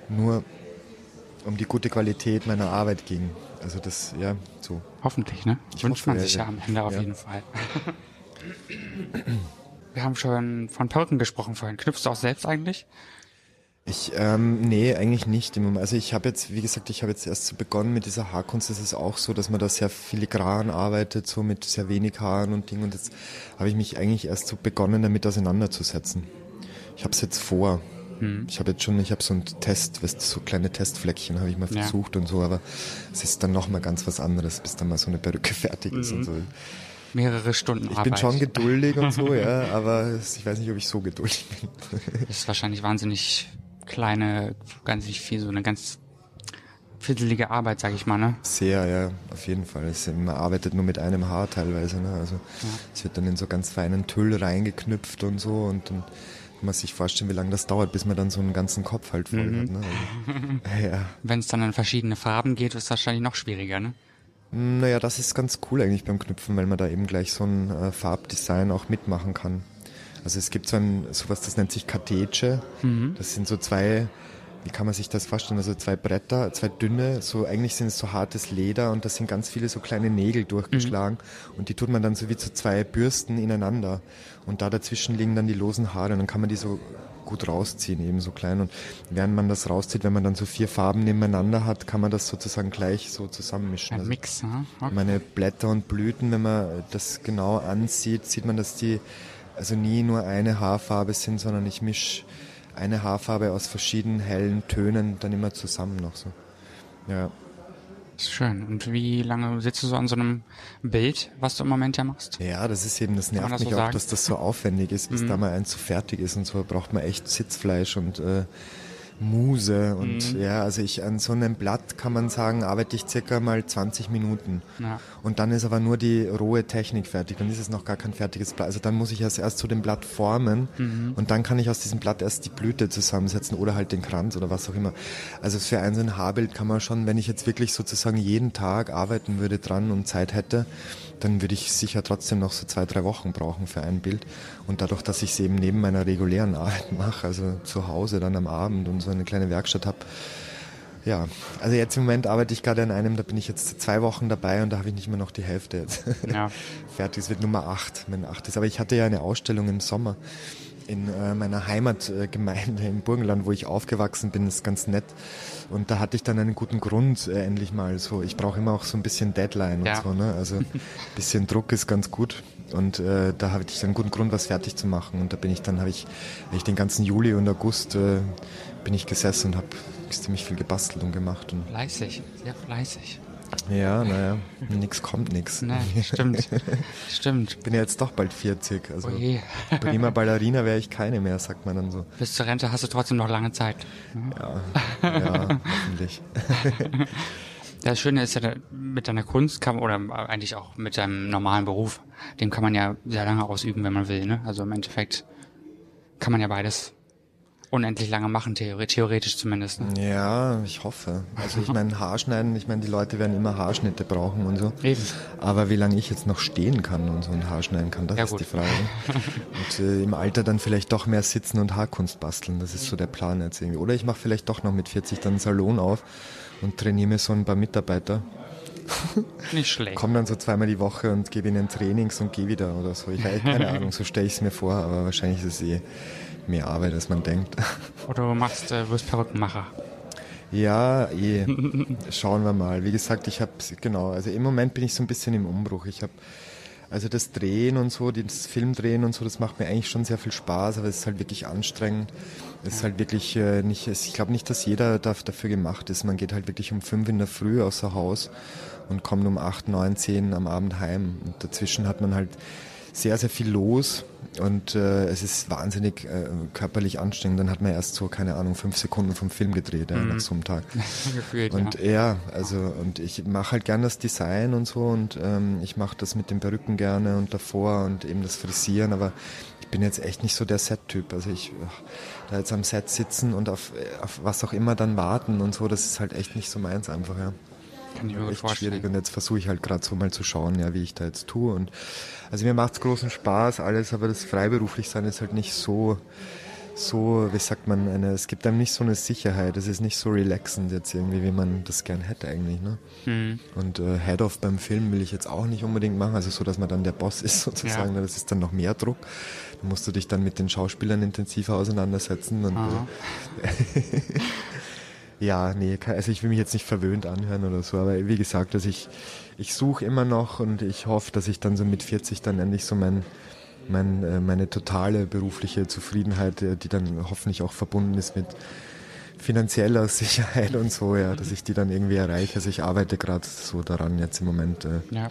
nur um die gute Qualität meiner Arbeit ging. Also das, ja, so. Hoffentlich, ne? Ich Wünscht man sich ja, am Ende auf ja. jeden Fall. Wir haben schon von Perken gesprochen vorhin. Knüpfst du auch selbst eigentlich? Ich, ähm, nee, eigentlich nicht. Also ich habe jetzt, wie gesagt, ich habe jetzt erst so begonnen mit dieser Haarkunst. Es ist auch so, dass man da sehr filigran arbeitet, so mit sehr wenig Haaren und Dingen. Und jetzt habe ich mich eigentlich erst so begonnen, damit auseinanderzusetzen. Ich habe es jetzt vor. Mhm. Ich habe jetzt schon, ich habe so einen Test, weißt, so kleine Testfleckchen habe ich mal versucht ja. und so, aber es ist dann nochmal ganz was anderes, bis dann mal so eine Perücke fertig ist mhm. und so. Mehrere Stunden Ich Arbeit. bin schon geduldig und so, ja, aber ich weiß nicht, ob ich so geduldig bin. das ist wahrscheinlich wahnsinnig kleine, ganz viel, so eine ganz viertelige Arbeit, sag ich mal, ne? Sehr, ja, auf jeden Fall. Es, man arbeitet nur mit einem Haar teilweise, ne? Also ja. es wird dann in so ganz feinen Tüll reingeknüpft und so und dann man sich vorstellen, wie lange das dauert, bis man dann so einen ganzen Kopf halt voll mhm. hat. Ne? Also, ja. Wenn es dann in verschiedene Farben geht, ist es wahrscheinlich noch schwieriger, ne? Naja, das ist ganz cool eigentlich beim Knüpfen, weil man da eben gleich so ein äh, Farbdesign auch mitmachen kann. Also es gibt so ein, sowas, das nennt sich Katece. Mhm. Das sind so zwei wie kann man sich das vorstellen? Also zwei Bretter, zwei dünne, so eigentlich sind es so hartes Leder und da sind ganz viele so kleine Nägel durchgeschlagen mhm. und die tut man dann so wie zu zwei Bürsten ineinander und da dazwischen liegen dann die losen Haare und dann kann man die so gut rausziehen, eben so klein und während man das rauszieht, wenn man dann so vier Farben nebeneinander hat, kann man das sozusagen gleich so zusammenmischen. Ein also Mix, ne? Okay. Meine Blätter und Blüten, wenn man das genau ansieht, sieht man, dass die also nie nur eine Haarfarbe sind, sondern ich mische eine Haarfarbe aus verschiedenen hellen Tönen dann immer zusammen noch so. Ja. Schön. Und wie lange sitzt du so an so einem Bild, was du im Moment ja machst? Ja, das ist eben, das nervt das mich so auch, sagen? dass das so aufwendig ist, bis mhm. da mal eins so fertig ist und so braucht man echt Sitzfleisch und äh, Muse und mhm. ja, also ich an so einem Blatt kann man sagen, arbeite ich circa mal 20 Minuten. Ja. Und dann ist aber nur die rohe Technik fertig, dann ist es noch gar kein fertiges Blatt. Also dann muss ich erst erst zu dem Blatt formen mhm. und dann kann ich aus diesem Blatt erst die Blüte zusammensetzen oder halt den Kranz oder was auch immer. Also für ein so ein Haarbild kann man schon, wenn ich jetzt wirklich sozusagen jeden Tag arbeiten würde dran und Zeit hätte, dann würde ich sicher trotzdem noch so zwei, drei Wochen brauchen für ein Bild. Und dadurch, dass ich es eben neben meiner regulären Arbeit mache, also zu Hause dann am Abend und so eine kleine Werkstatt habe, ja, also jetzt im Moment arbeite ich gerade an einem, da bin ich jetzt zwei Wochen dabei und da habe ich nicht mehr noch die Hälfte jetzt. Ja. Fertig, es wird Nummer acht, wenn acht ist. Aber ich hatte ja eine Ausstellung im Sommer in äh, meiner Heimatgemeinde im Burgenland, wo ich aufgewachsen bin, ist ganz nett. Und da hatte ich dann einen guten Grund, äh, endlich mal so. Ich brauche immer auch so ein bisschen Deadline ja. und so, ne? Also ein bisschen Druck ist ganz gut. Und äh, da habe ich einen guten Grund, was fertig zu machen. Und da bin ich dann, habe ich, hab ich den ganzen Juli und August äh, bin ich gesessen und habe ziemlich viel gebastelt und gemacht. Und fleißig, sehr fleißig. Ja, naja, nix kommt nix. Nein, stimmt. stimmt. Bin ja jetzt doch bald 40. Also oh prima Ballerina wäre ich keine mehr, sagt man dann so. Bis zur Rente hast du trotzdem noch lange Zeit. Ja, ja hoffentlich. Das Schöne ist ja, mit deiner Kunst kann, oder eigentlich auch mit deinem normalen Beruf, den kann man ja sehr lange ausüben, wenn man will. Ne? Also im Endeffekt kann man ja beides unendlich lange machen, theoretisch zumindest. Ne? Ja, ich hoffe. Also ich meine, Haarschneiden, ich meine, die Leute werden immer Haarschnitte brauchen und so. Eben. Aber wie lange ich jetzt noch stehen kann und so ein Haar schneiden kann, das ja, ist gut. die Frage. und äh, im Alter dann vielleicht doch mehr sitzen und Haarkunst basteln, das ist so der Plan jetzt irgendwie. Oder ich mache vielleicht doch noch mit 40 dann einen Salon auf und trainiere mir so ein paar Mitarbeiter. Nicht schlecht. Komm dann so zweimal die Woche und gebe ihnen Trainings und gehe wieder oder so. Ich weiß keine Ahnung, so stelle ich es mir vor, aber wahrscheinlich ist es eh mehr Arbeit, als man denkt. Oder du machst, äh, wirst Perückenmacher. Ja, eh. Schauen wir mal. Wie gesagt, ich habe, genau, also im Moment bin ich so ein bisschen im Umbruch. Ich habe, also das Drehen und so, das Filmdrehen und so, das macht mir eigentlich schon sehr viel Spaß, aber es ist halt wirklich anstrengend. Es ist halt wirklich äh, nicht, ich glaube nicht, dass jeder dafür gemacht ist. Man geht halt wirklich um fünf in der Früh außer Haus und kommt um acht, neun, zehn am Abend heim. Und dazwischen hat man halt sehr, sehr viel los und äh, es ist wahnsinnig äh, körperlich anstrengend. Dann hat man erst so, keine Ahnung, fünf Sekunden vom Film gedreht äh, mhm. nach so einem Tag. Gefühlt, und ja. ja, also und ich mache halt gern das Design und so und ähm, ich mache das mit den Perücken gerne und davor und eben das Frisieren, aber ich bin jetzt echt nicht so der Set-Typ. Also ich da jetzt am Set sitzen und auf, auf was auch immer dann warten und so, das ist halt echt nicht so meins einfach, ja. Kann ich mir echt vorstellen. schwierig und jetzt versuche ich halt gerade so mal zu schauen, ja, wie ich da jetzt tue und also mir macht es großen Spaß alles, aber das freiberuflich sein ist halt nicht so so, wie sagt man, eine, es gibt einem nicht so eine Sicherheit, es ist nicht so relaxend jetzt irgendwie, wie man das gern hätte eigentlich. Ne? Mhm. Und äh, Head-Off beim Film will ich jetzt auch nicht unbedingt machen, also so, dass man dann der Boss ist sozusagen, ja. das ist dann noch mehr Druck. Da musst du dich dann mit den Schauspielern intensiver auseinandersetzen und äh, Ja, nee, also ich will mich jetzt nicht verwöhnt anhören oder so, aber wie gesagt, also ich, ich suche immer noch und ich hoffe, dass ich dann so mit 40 dann endlich so mein, mein, äh, meine totale berufliche Zufriedenheit, äh, die dann hoffentlich auch verbunden ist mit finanzieller Sicherheit und so, ja, dass ich die dann irgendwie erreiche. Also ich arbeite gerade so daran jetzt im Moment. Äh, ja.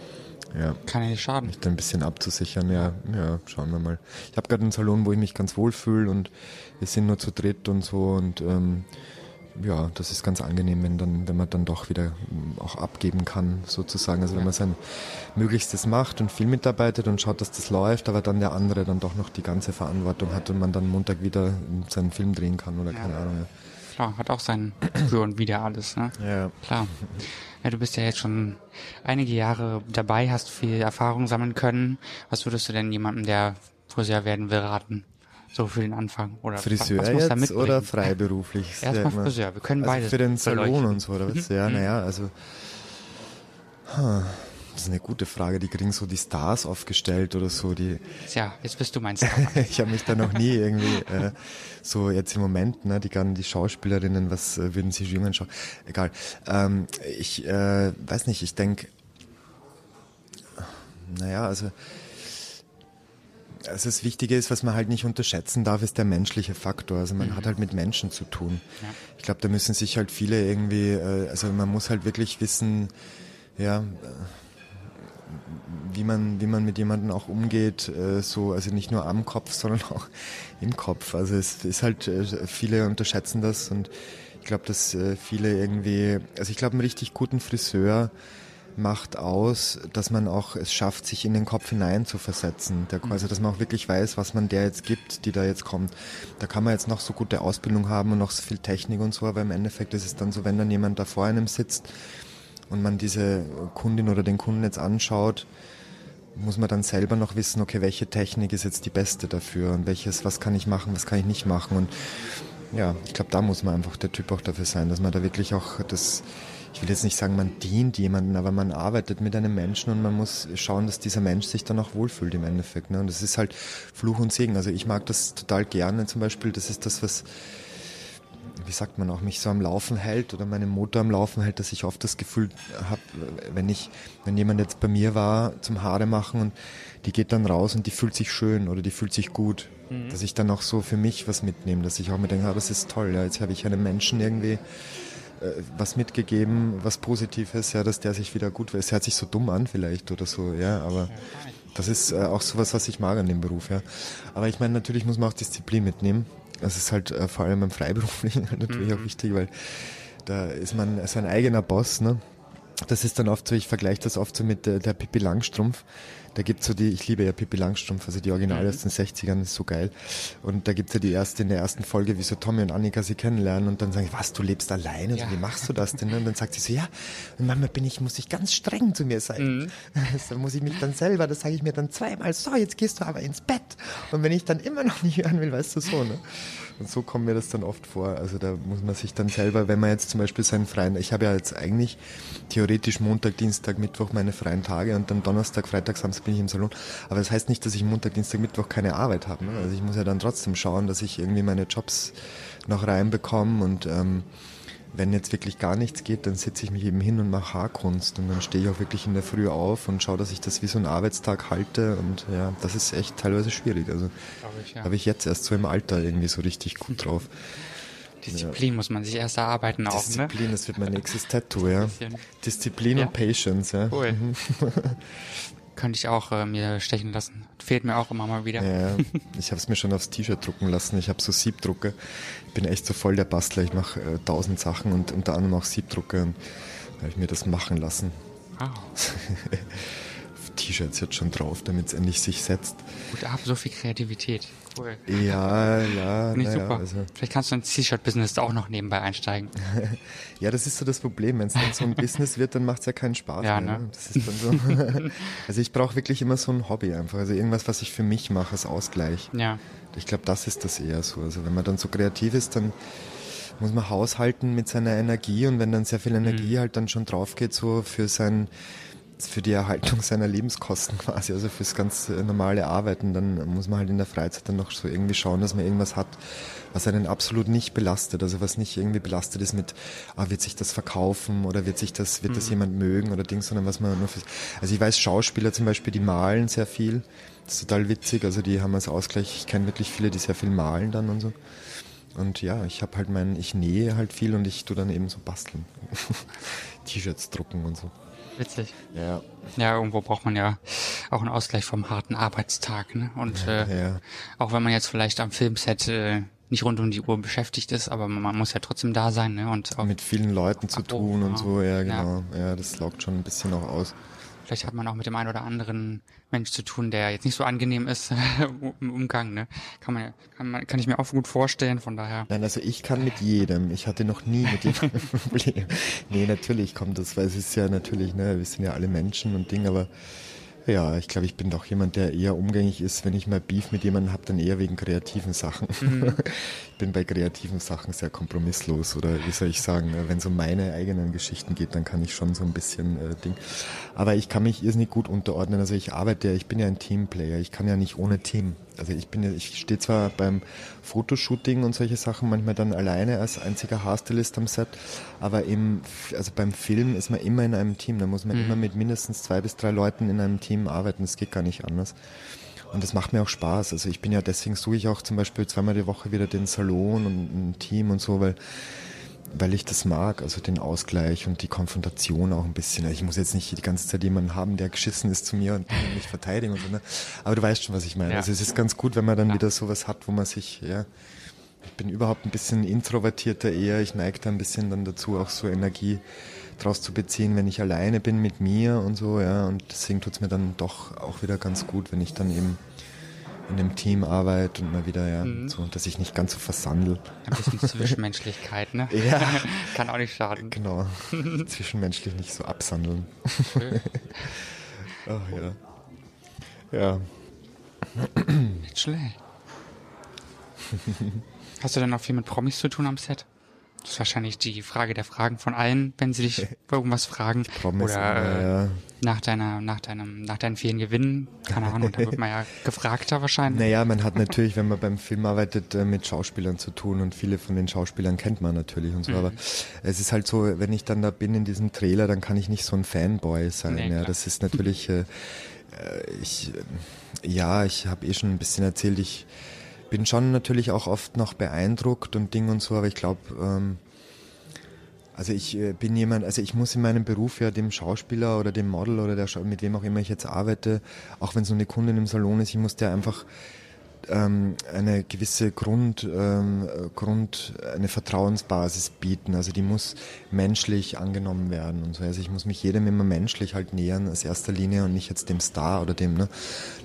Ja. Kann ja nicht schaden. Mich da ein bisschen abzusichern, ja, ja, schauen wir mal. Ich habe gerade einen Salon, wo ich mich ganz wohl fühle und wir sind nur zu dritt und so und ähm, ja, das ist ganz angenehm, wenn dann, wenn man dann doch wieder mm, auch abgeben kann, sozusagen. Also wenn man sein Möglichstes macht und viel mitarbeitet und schaut, dass das läuft, aber dann der andere dann doch noch die ganze Verantwortung hat und man dann Montag wieder seinen Film drehen kann oder ja. keine Ahnung. Klar, hat auch sein Für und Wider alles, ne? Ja. Klar. Ja, du bist ja jetzt schon einige Jahre dabei, hast viel Erfahrung sammeln können. Was würdest du denn jemandem, der Friseur werden will, raten? So für den Anfang. Oder Friseur was, was jetzt oder freiberuflich? Erstmal Friseur, wir können also beides. Für den Salon und so, oder was? Ja, mhm. naja, also. Das ist eine gute Frage. Die kriegen so die Stars aufgestellt oder so. Die Tja, jetzt bist du mein Star. ich habe mich da noch nie irgendwie äh, so jetzt im Moment, ne, die ganzen die Schauspielerinnen, was äh, würden sie jungen schauen? Egal. Ähm, ich äh, weiß nicht. Ich denke, naja, also also das Wichtige ist, was man halt nicht unterschätzen darf, ist der menschliche Faktor. Also man mhm. hat halt mit Menschen zu tun. Ja. Ich glaube, da müssen sich halt viele irgendwie, äh, also man muss halt wirklich wissen, ja, wie man, wie man mit jemandem auch umgeht, äh, so, also nicht nur am Kopf, sondern auch im Kopf. Also es ist halt, äh, viele unterschätzen das und ich glaube, dass äh, viele irgendwie, also ich glaube, einen richtig guten Friseur macht aus, dass man auch es schafft, sich in den Kopf hinein zu versetzen. Der, also, dass man auch wirklich weiß, was man der jetzt gibt, die da jetzt kommt. Da kann man jetzt noch so gute Ausbildung haben und noch so viel Technik und so, aber im Endeffekt ist es dann so, wenn dann jemand da vor einem sitzt und man diese Kundin oder den Kunden jetzt anschaut, muss man dann selber noch wissen, okay, welche Technik ist jetzt die beste dafür und welches, was kann ich machen, was kann ich nicht machen und ja, ich glaube, da muss man einfach der Typ auch dafür sein, dass man da wirklich auch das, ich will jetzt nicht sagen, man dient jemanden, aber man arbeitet mit einem Menschen und man muss schauen, dass dieser Mensch sich dann auch wohlfühlt im Endeffekt. Ne? Und das ist halt Fluch und Segen. Also ich mag das total gerne zum Beispiel. Das ist das, was, wie sagt man auch, mich so am Laufen hält oder meinen Motor am Laufen hält, dass ich oft das Gefühl habe, wenn ich, wenn jemand jetzt bei mir war zum Haare machen und die geht dann raus und die fühlt sich schön oder die fühlt sich gut, mhm. dass ich dann auch so für mich was mitnehme, dass ich auch mir denke, ah, das ist toll, ja, jetzt habe ich einem Menschen irgendwie was mitgegeben, was Positives, ja, dass der sich wieder gut wird. Es hört sich so dumm an vielleicht oder so, ja, aber das ist äh, auch sowas, was ich mag an dem Beruf, ja. Aber ich meine, natürlich muss man auch Disziplin mitnehmen. Das ist halt äh, vor allem im Freiberuflichen natürlich mhm. auch wichtig, weil da ist man sein eigener Boss, ne? Das ist dann oft so, ich vergleiche das oft so mit der, der Pippi Langstrumpf da gibt's so die, ich liebe ja Pippi Langstrumpf, also die Originale mhm. aus den 60ern, ist so geil. Und da gibt's ja die erste, in der ersten Folge, wie so Tommy und Annika sie kennenlernen und dann sagen, was, du lebst alleine? Ja. So, wie machst du das denn? Und dann sagt sie so, ja, und manchmal bin ich, muss ich ganz streng zu mir sein. Mhm. da muss ich mich dann selber, das sage ich mir dann zweimal, so, jetzt gehst du aber ins Bett. Und wenn ich dann immer noch nicht hören will, weißt du so, ne? Und so kommt mir das dann oft vor. Also da muss man sich dann selber, wenn man jetzt zum Beispiel seinen freien, ich habe ja jetzt eigentlich theoretisch Montag, Dienstag, Mittwoch meine freien Tage und dann Donnerstag, Freitag, Samstag bin ich im Salon. Aber das heißt nicht, dass ich Montag, Dienstag, Mittwoch keine Arbeit habe. Ne? Also ich muss ja dann trotzdem schauen, dass ich irgendwie meine Jobs noch reinbekomme und ähm, wenn jetzt wirklich gar nichts geht, dann setze ich mich eben hin und mache Haarkunst und dann stehe ich auch wirklich in der Früh auf und schaue, dass ich das wie so einen Arbeitstag halte und ja, das ist echt teilweise schwierig. Also ich, ja. habe ich jetzt erst so im Alter irgendwie so richtig gut drauf. Disziplin ja. muss man sich erst erarbeiten auch, ne? Disziplin, das wird mein nächstes Tattoo, ja. Disziplin ja. und Patience, ja. Cool. Könnte ich auch äh, mir stechen lassen. Fehlt mir auch immer mal wieder. Ja, ich habe es mir schon aufs T-Shirt drucken lassen. Ich habe so Siebdrucke. Ich bin echt so voll der Bastler. Ich mache äh, tausend Sachen und unter anderem auch Siebdrucke. Und habe ich mir das machen lassen. Wow. T-Shirts jetzt schon drauf, damit es endlich sich setzt. Gut ab, so viel Kreativität. Cool. Ja, ja. Ich super. Also. Vielleicht kannst du ins T-Shirt-Business auch noch nebenbei einsteigen. ja, das ist so das Problem. Wenn es dann so ein Business wird, dann macht es ja keinen Spaß ja, mehr. Ne? Das ist dann so. also ich brauche wirklich immer so ein Hobby einfach. Also irgendwas, was ich für mich mache als Ausgleich. Ja. Ich glaube, das ist das eher so. Also wenn man dann so kreativ ist, dann muss man haushalten mit seiner Energie und wenn dann sehr viel Energie mhm. halt dann schon drauf geht, so für sein für die Erhaltung seiner Lebenskosten quasi, also fürs ganz normale Arbeiten, dann muss man halt in der Freizeit dann noch so irgendwie schauen, dass man irgendwas hat, was einen absolut nicht belastet, also was nicht irgendwie belastet ist mit, ah, wird sich das verkaufen oder wird sich das, wird mhm. das jemand mögen oder Dings, sondern was man nur für, also ich weiß Schauspieler zum Beispiel, die malen sehr viel, das ist total witzig, also die haben als Ausgleich, ich kenne wirklich viele, die sehr viel malen dann und so. Und ja, ich habe halt mein, ich nähe halt viel und ich tu dann eben so basteln. T-Shirts drucken und so. Witzig. Ja. Ja, irgendwo braucht man ja auch einen Ausgleich vom harten Arbeitstag. Ne? Und äh, ja. auch wenn man jetzt vielleicht am Filmset äh, nicht rund um die Uhr beschäftigt ist, aber man muss ja trotzdem da sein. Ne? Und auch mit vielen Leuten zu tun und so, ja genau. Ja. ja, das laugt schon ein bisschen auch aus. Vielleicht hat man auch mit dem einen oder anderen Mensch zu tun, der jetzt nicht so angenehm ist im Umgang. Ne? Kann man, kann man, kann ich mir auch gut vorstellen. Von daher. Nein, also ich kann mit jedem. Ich hatte noch nie mit jemandem ein Problem. Nee, natürlich kommt das, weil es ist ja natürlich, ne, wir sind ja alle Menschen und Ding, aber ja, ich glaube, ich bin doch jemand, der eher umgängig ist. Wenn ich mal Beef mit jemandem habe, dann eher wegen kreativen Sachen. Mhm. ich bin bei kreativen Sachen sehr kompromisslos oder wie soll ich sagen, ne, wenn es um meine eigenen Geschichten geht, dann kann ich schon so ein bisschen äh, Ding. Aber ich kann mich irrsinnig gut unterordnen. Also ich arbeite ja, ich bin ja ein Teamplayer. Ich kann ja nicht ohne Team. Also ich bin ja, ich stehe zwar beim Fotoshooting und solche Sachen manchmal dann alleine als einziger Haarstylist am Set, aber im, also beim Film ist man immer in einem Team. Da muss man mhm. immer mit mindestens zwei bis drei Leuten in einem Team arbeiten. Das geht gar nicht anders. Und das macht mir auch Spaß. Also ich bin ja deswegen suche ich auch zum Beispiel zweimal die Woche wieder den Salon und ein Team und so, weil weil ich das mag, also den Ausgleich und die Konfrontation auch ein bisschen. Ich muss jetzt nicht die ganze Zeit jemanden haben, der geschissen ist zu mir und mich verteidigen und so, ne? Aber du weißt schon, was ich meine. Ja. Also es ist ganz gut, wenn man dann Ja. wieder sowas hat, wo man sich, ja, ich bin überhaupt ein bisschen introvertierter eher. Ich neige da ein bisschen dann dazu, auch so Energie draus zu beziehen, wenn ich alleine bin mit mir und so, ja. Und deswegen tut's mir dann doch auch wieder ganz gut, wenn ich dann eben in einem Team arbeite und mal wieder, ja, Mhm. so, dass ich nicht ganz so versandel. Ein bisschen Zwischenmenschlichkeit, ne? Ja. Kann auch nicht schaden. Genau. Zwischenmenschlich nicht so absandeln. Ach ja. Ja. Nicht schlecht. Hast du denn auch viel mit Promis zu tun am Set? Das ist wahrscheinlich die Frage der Fragen von allen, wenn sie dich irgendwas fragen. Promis, Oder äh, nach deiner, nach deinem, nach deinen vielen Gewinnen. Keine Ahnung, da wird man ja gefragter wahrscheinlich. Naja, man hat natürlich, wenn man beim Film arbeitet, äh, mit Schauspielern zu tun und viele von den Schauspielern kennt man natürlich und so. Aber es ist halt so, wenn ich dann da bin in diesem Trailer, dann kann ich nicht so ein Fanboy sein. Nee, ja, das ist natürlich, äh, äh, ich, äh, ja, ich habe eh schon ein bisschen erzählt, ich bin schon natürlich auch oft noch beeindruckt und Ding und so, aber ich glaube, ähm, also ich äh, bin jemand, also ich muss in meinem Beruf ja dem Schauspieler oder dem Model oder der, mit wem auch immer ich jetzt arbeite, auch wenn so eine Kundin im Salon ist, ich muss der einfach ähm, eine gewisse Grund, ähm, äh, Grund, eine Vertrauensbasis bieten. Also die muss menschlich angenommen werden und so. Also ich muss mich jedem immer menschlich halt nähern als erster Linie und nicht jetzt dem Star oder dem, ne.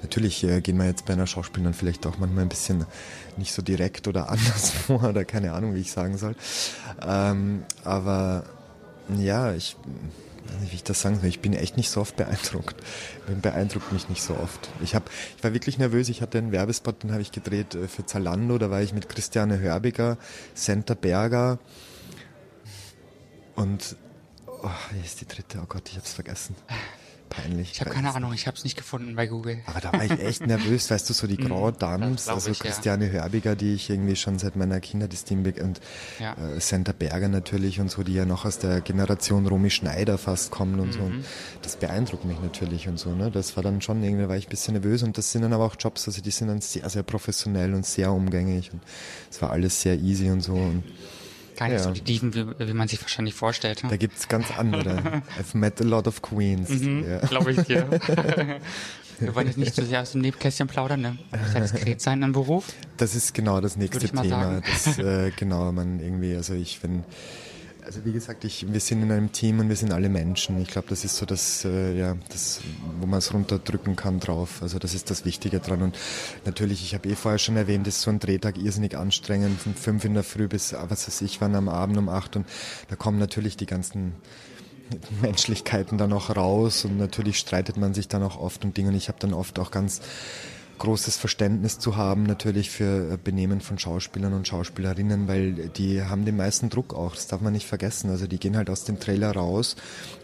Natürlich äh, gehen wir jetzt bei einer Schauspielerin vielleicht auch manchmal ein bisschen nicht so direkt oder anders vor oder keine Ahnung, wie ich sagen soll. Ähm, aber ja, ich wie ich das sagen soll. Ich bin echt nicht so oft beeindruckt. Man beeindruckt mich nicht so oft. Ich, hab, ich war wirklich nervös. Ich hatte einen Werbespot, den habe ich gedreht äh, für Zalando. Da war ich mit Christiane Hörbiger, Senta Berger und oh, wie ist die dritte? Oh Gott, ich habe es vergessen. Peinlich. Ich habe keine Ahnung, ich habe es nicht gefunden bei Google. Aber da war ich echt nervös, weißt du, so die Grand Dames, also ich, ja. Christiane Hörbiger, die ich irgendwie schon seit meiner Kindheit ist, und Ja. äh, Santa Berger natürlich und so, die ja noch aus der Generation Romy Schneider fast kommen und so. Mhm. Und das beeindruckt mich natürlich und so, ne? Das war dann schon irgendwie, war ich ein bisschen nervös und das sind dann aber auch Jobs, also die sind dann sehr, sehr professionell und sehr umgängig und es war alles sehr easy und so und Gar nicht Ja. so die Dieven, wie, wie man sich wahrscheinlich vorstellt. da gibt's ganz andere. I've met a lot of queens. Mhm. Ja. Glaube ich dir. Wir wollen jetzt nicht zu sehr aus dem Nebenkästchen plaudern, ne? Muss ja diskret sein im Beruf. Das ist genau das nächste Thema. sagen. Das, äh, genau, man irgendwie, also ich, wenn, also wie gesagt, ich, wir sind in einem Team und wir sind alle Menschen. Ich glaube, das ist so das, äh, ja, das, wo man es runterdrücken kann drauf. Also das ist das Wichtige dran. Und natürlich, ich habe eh vorher schon erwähnt, ist so ein Drehtag irrsinnig anstrengend, von fünf in der Früh bis, ah, was weiß ich, wann am Abend um acht und da kommen natürlich die ganzen Menschlichkeiten dann auch raus und natürlich streitet man sich dann auch oft und Dinge und ich habe dann oft auch ganz großes Verständnis zu haben natürlich für äh, Benehmen von Schauspielern und Schauspielerinnen, weil die haben den meisten Druck auch, das darf man nicht vergessen. Also die gehen halt aus dem Trailer raus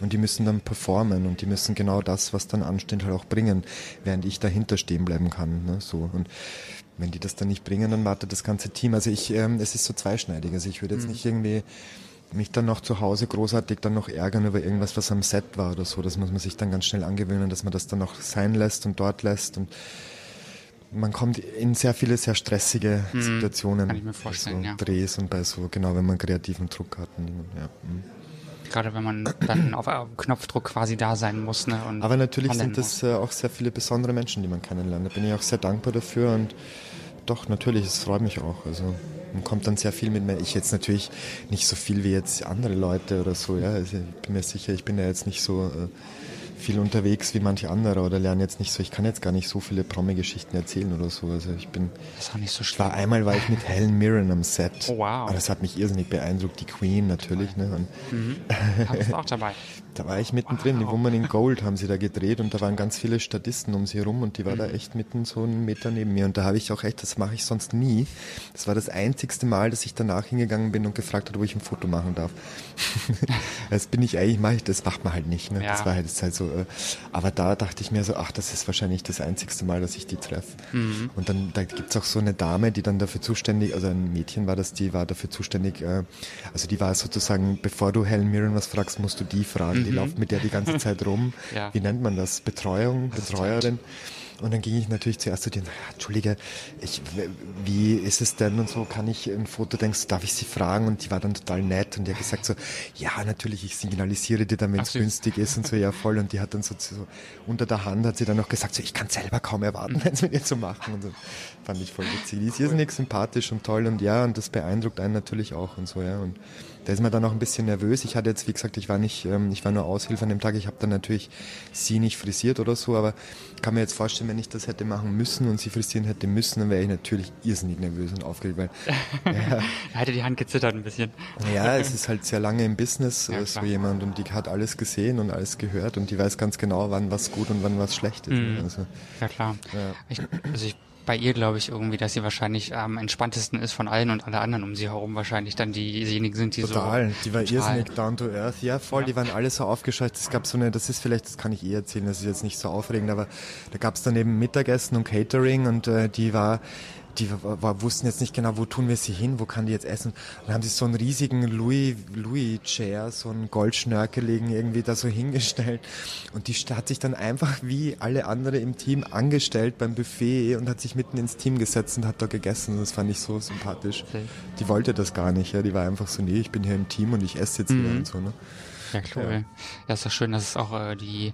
und die müssen dann performen und die müssen genau das, was dann ansteht, halt auch bringen, während ich dahinter stehen bleiben kann. Ne? So und wenn die das dann nicht bringen, dann wartet das ganze Team. Also ich, ähm, es ist so zweischneidig. Also ich würde jetzt nicht irgendwie mich dann noch zu Hause großartig dann noch ärgern über irgendwas, was am Set war oder so. Das muss man sich dann ganz schnell angewöhnen, dass man das dann auch sein lässt und dort lässt und man kommt in sehr viele sehr stressige Situationen. Mhm. kann ich mir vorstellen, bei so ja. Drehs und bei so, genau, wenn man kreativen Druck hat. Und, ja. mhm. Gerade wenn man dann auf Knopfdruck quasi da sein muss. Ne? Und Aber natürlich sind das äh, auch sehr viele besondere Menschen, die man kennenlernt. Da bin ich auch sehr dankbar dafür und doch, natürlich, es freut mich auch. Also man kommt dann sehr viel mit mir. Ich jetzt natürlich nicht so viel wie jetzt andere Leute oder so, ja. Also ich bin mir sicher, ich bin ja jetzt nicht so äh, viel unterwegs wie manche andere oder lerne jetzt nicht so, ich kann jetzt gar nicht so viele Promi-Geschichten erzählen oder so. Also ich bin Das ist auch nicht so Ich war schlimm. einmal war ich mit Helen Mirren am Set. Oh, wow. Aber das hat mich irrsinnig beeindruckt. Die Queen natürlich. Ne? Und Hab's auch dabei. Da war ich mittendrin. Die. Woman in Gold haben sie da gedreht und da waren ganz viele Statisten um sie herum und die war da Mhm. echt mitten so einen Meter neben mir. Und da habe ich auch echt, das mache ich sonst nie. Das war das einzigste Mal, dass ich danach hingegangen bin und gefragt habe, ob ich ein Foto machen darf. das bin ich eigentlich, mache ich, das macht man halt nicht. Ne? Ja. Das war halt, das halt so. Äh, aber da dachte ich mir so, ach, das ist wahrscheinlich das einzigste Mal, dass ich die treffe. Mhm. Und dann da gibt's auch so eine Dame, die dann dafür zuständig, also ein Mädchen war das, die war dafür zuständig, äh, also die war sozusagen, bevor du Helen Mirren was fragst, musst du die fragen. Die läuft mit der die ganze Zeit rum. Mhm. Ja. Wie nennt man das? Betreuung, Betreuerin. Und dann ging ich natürlich zuerst zu denen, ja, Entschuldige, ich, wie ist es denn und so, kann ich ein Foto, denkst darf ich sie fragen? Und die war dann total nett und die hat gesagt so, ja, natürlich, ich signalisiere dir dann, wenn es günstig ist und so, ja voll. Und die hat dann so, so, unter der Hand hat sie dann noch gesagt, so, ich kann selber kaum erwarten, wenn es mit ihr zu machen. Und so fand ich voll witzig. Die ist irrsinnig sympathisch und toll und ja, und das beeindruckt einen natürlich auch und so, ja. Und da ist man dann auch ein bisschen nervös. Ich hatte jetzt, wie gesagt, ich war nicht, ähm, ich war nur Aushilfe an dem Tag. Ich habe dann natürlich sie nicht frisiert oder so, aber kann mir jetzt vorstellen, wenn ich das hätte machen müssen und sie frisieren hätte müssen, dann wäre ich natürlich irrsinnig nervös und aufgeregt, weil ja, hätte die Hand gezittert ein bisschen. Ja, es ist halt sehr lange im Business ja, so jemand und die hat alles gesehen und alles gehört und die weiß ganz genau, wann was gut und wann was schlecht ist. Mhm. Also, ja klar. Ja. Ich, also ich bei ihr, glaube ich, irgendwie, dass sie wahrscheinlich am entspanntesten ist von allen und alle anderen um sie herum wahrscheinlich dann diejenigen sind, die total. so. Total, die war irrsinnig down to earth. Ja, voll, ja. die waren alle so aufgeschaltet. Es gab so eine, das ist vielleicht, das kann ich eh erzählen, das ist jetzt nicht so aufregend, aber da gab es dann eben Mittagessen und Catering und äh, die war die wussten jetzt nicht genau, wo tun wir sie hin, wo kann die jetzt essen. Und dann haben sie so einen riesigen Louis, Louis Chair, so einen Goldschnörkeligen irgendwie da so hingestellt. Und die hat sich dann einfach wie alle andere im Team angestellt beim Buffet und hat sich mitten ins Team gesetzt und hat da gegessen. Und das fand ich so sympathisch. Okay. Die wollte das gar nicht, ja. Die war einfach so, nee, ich bin hier im Team und ich esse jetzt mhm. hier und so, ne? Ja, klar. Ja. ja, ist doch schön, dass es auch äh, die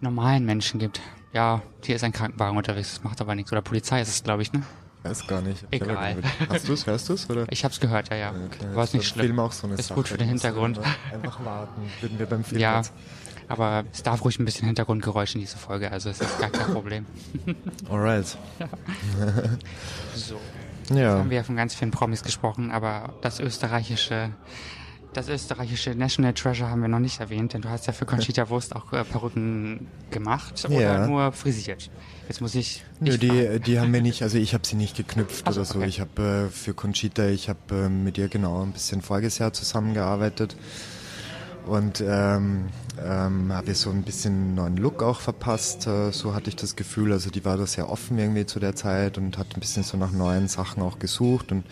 normalen Menschen gibt. Ja, hier ist ein Krankenwagen unterwegs, das macht aber nichts. Oder Polizei ist es, glaube ich, ne? Weiß gar nicht. Egal. Hast du es? Hörst du es? Ich habe es gehört, ja, ja. Okay. War es nicht schlimm. Film auch so eine ist Sache. gut für den Hintergrund. Einfach warten, würden wir beim Film Ja, jetzt. aber es darf ruhig ein bisschen Hintergrundgeräusch in diese Folge, also es ist gar kein Problem. Alright. Ja. so. Ja. Jetzt haben wir ja von ganz vielen Promis gesprochen, aber das österreichische das österreichische National Treasure haben wir noch nicht erwähnt, denn du hast ja für Conchita Wurst auch äh, Perücken gemacht oder ja. nur frisiert. Jetzt muss ich. Nö, die, die haben wir nicht, also ich habe sie nicht geknüpft also, oder so. Okay. Ich habe äh, für Conchita, ich habe äh, mit ihr genau ein bisschen voriges Jahr zusammengearbeitet und ähm, ähm, habe ihr so ein bisschen einen neuen Look auch verpasst. Äh, so hatte ich das Gefühl. Also die war da sehr offen irgendwie zu der Zeit und hat ein bisschen so nach neuen Sachen auch gesucht und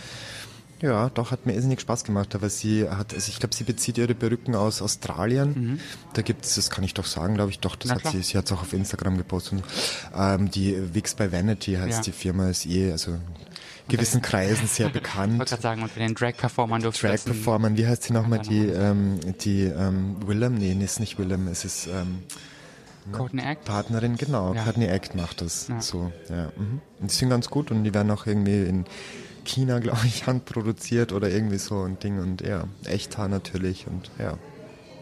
ja, doch, hat mir irrsinnig Spaß gemacht, aber sie hat, also ich glaube, sie bezieht ihre Perücken aus Australien. Mhm. Da gibt es, das kann ich doch sagen, glaube ich, doch, das Na hat klar. sie, sie hat es auch auf Instagram gepostet. Ähm, die Wix by Vanity heißt ja. die Firma, ist eh, also gewissen Kreisen sehr bekannt. Ich wollte gerade sagen, und für den Drag-Performern durfte Drag-Performern, wie heißt sie nochmal, die, ähm, die, ähm, Willem, nee, ist nicht Willem, es ist, ähm, Courtney Act? Partnerin, genau, ja. Courtney Act macht das, ja. so, ja. Mhm. Und die sind ganz gut und die werden auch irgendwie in China, glaube ich, handproduziert oder irgendwie so ein Ding und ja, Echthaar natürlich und ja.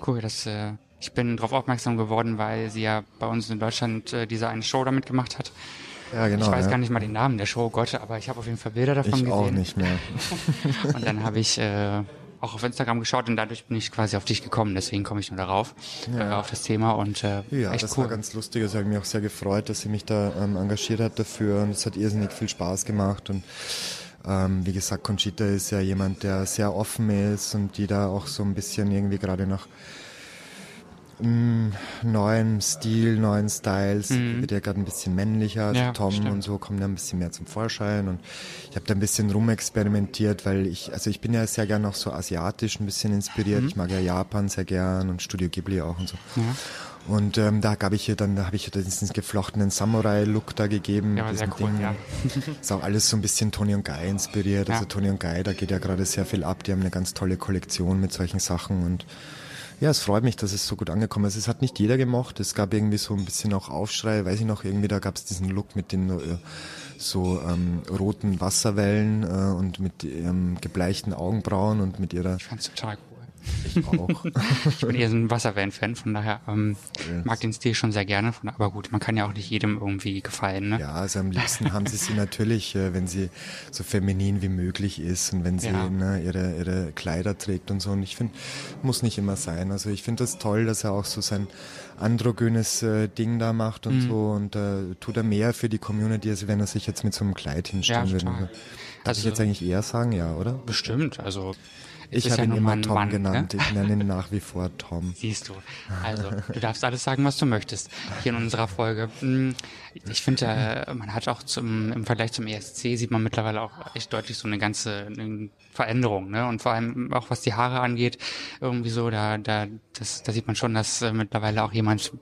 Cool, das, äh, ich bin darauf aufmerksam geworden, weil sie ja bei uns in Deutschland äh, diese eine Show damit gemacht hat. Ja, genau. Ich weiß ja. gar nicht mal den Namen der Show, Gott, aber ich habe auf jeden Fall Bilder davon ich gesehen. Ich auch nicht mehr. und dann habe ich äh, auch auf Instagram geschaut und dadurch bin ich quasi auf dich gekommen, deswegen komme ich nur darauf, ja. äh, auf das Thema und äh, Ja, echt das cool. war ganz lustig, es hat mich auch sehr gefreut, dass sie mich da ähm, engagiert hat dafür und es hat irrsinnig viel Spaß gemacht und ähm, wie gesagt, Conchita ist ja jemand, der sehr offen ist und die da auch so ein bisschen irgendwie gerade nach mm, neuen Stil, neuen Styles, mhm. wird ja gerade ein bisschen männlicher, also ja, Tom stimmt. und so kommen da ein bisschen mehr zum Vorschein und ich habe da ein bisschen rumexperimentiert, weil ich, also ich bin ja sehr gern auch so asiatisch ein bisschen inspiriert, mhm. ich mag ja Japan sehr gern und Studio Ghibli auch und so. Ja. Und ähm, da gab ich ihr dann, da habe ich ihr diesen geflochtenen Samurai-Look da gegeben. Ja, sehr cool, Ding. ja. Ist auch alles so ein bisschen Tony und Guy inspiriert. Also ja. Also Tony und Guy, da geht ja gerade sehr viel ab. Die haben eine ganz tolle Kollektion mit solchen Sachen und ja, es freut mich, dass es so gut angekommen ist. Es hat nicht jeder gemocht. Es gab irgendwie so ein bisschen auch Aufschrei, weiß ich noch, irgendwie da gab es diesen Look mit den äh, so ähm, roten Wasserwellen äh, und mit ähm, gebleichten Augenbrauen und mit ihrer. Ich fand's total cool. Ich auch. ich bin eher so ein Wasservan-Fan, von daher ähm, yes. mag den Stil schon sehr gerne. Von, aber gut, man kann ja auch nicht jedem irgendwie gefallen. Ne? Ja, also am liebsten haben sie sie natürlich, äh, wenn sie so feminin wie möglich ist und wenn sie ja. ne, ihre, ihre Kleider trägt und so. Und ich finde, muss nicht immer sein. Also ich finde das toll, dass er auch so sein androgynes äh, Ding da macht und mhm. so und äh, tut er mehr für die Community, als wenn er sich jetzt mit so einem Kleid hinstellen ja, würde. Darf ich jetzt eigentlich eher sagen, ja, oder? Bestimmt, also es Ich habe ja ihn immer Tom Mann, genannt. Ne? Ich nenne ihn nach wie vor Tom. Siehst du. Also, du darfst alles sagen, was du möchtest hier in unserer Folge. Hm, Ich finde, äh, man hat auch zum, im Vergleich zum ESC sieht man mittlerweile auch echt deutlich so eine ganze eine Veränderung, ne? Und vor allem auch was die Haare angeht, irgendwie so, da, da, das, da sieht man schon, dass äh, mittlerweile auch jemand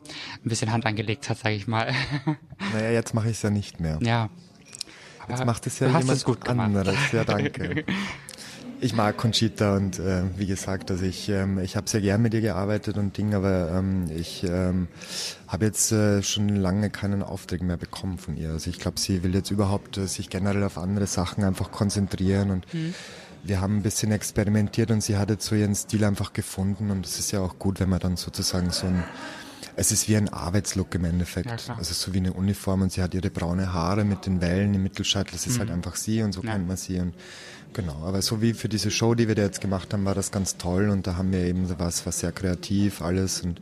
ein bisschen Hand angelegt hat, sage ich mal. Naja, jetzt mache ich es ja nicht mehr. ja. Jetzt macht es ja jemand es gut gemacht. anderes. Ja, danke. Ich mag Conchita und äh, wie gesagt, also ich, ähm, ich habe sehr gern mit ihr gearbeitet und Ding, aber ähm, ich ähm, habe jetzt äh, schon lange keinen Auftrag mehr bekommen von ihr. Also ich glaube, sie will jetzt überhaupt äh, sich generell auf andere Sachen einfach konzentrieren und Mhm. wir haben ein bisschen experimentiert und sie hat jetzt so ihren Stil einfach gefunden und es ist ja auch gut, wenn man dann sozusagen so ein es ist wie ein Arbeitslook im Endeffekt. Ja, also so wie eine Uniform und sie hat ihre braune Haare mit den Wellen im Mittelscheitel. Das ist halt einfach sie und so Mhm. Ja. kennt man sie. Und genau, aber so wie für diese Show, die wir da jetzt gemacht haben, war das ganz toll und da haben wir eben was, was sehr kreativ alles und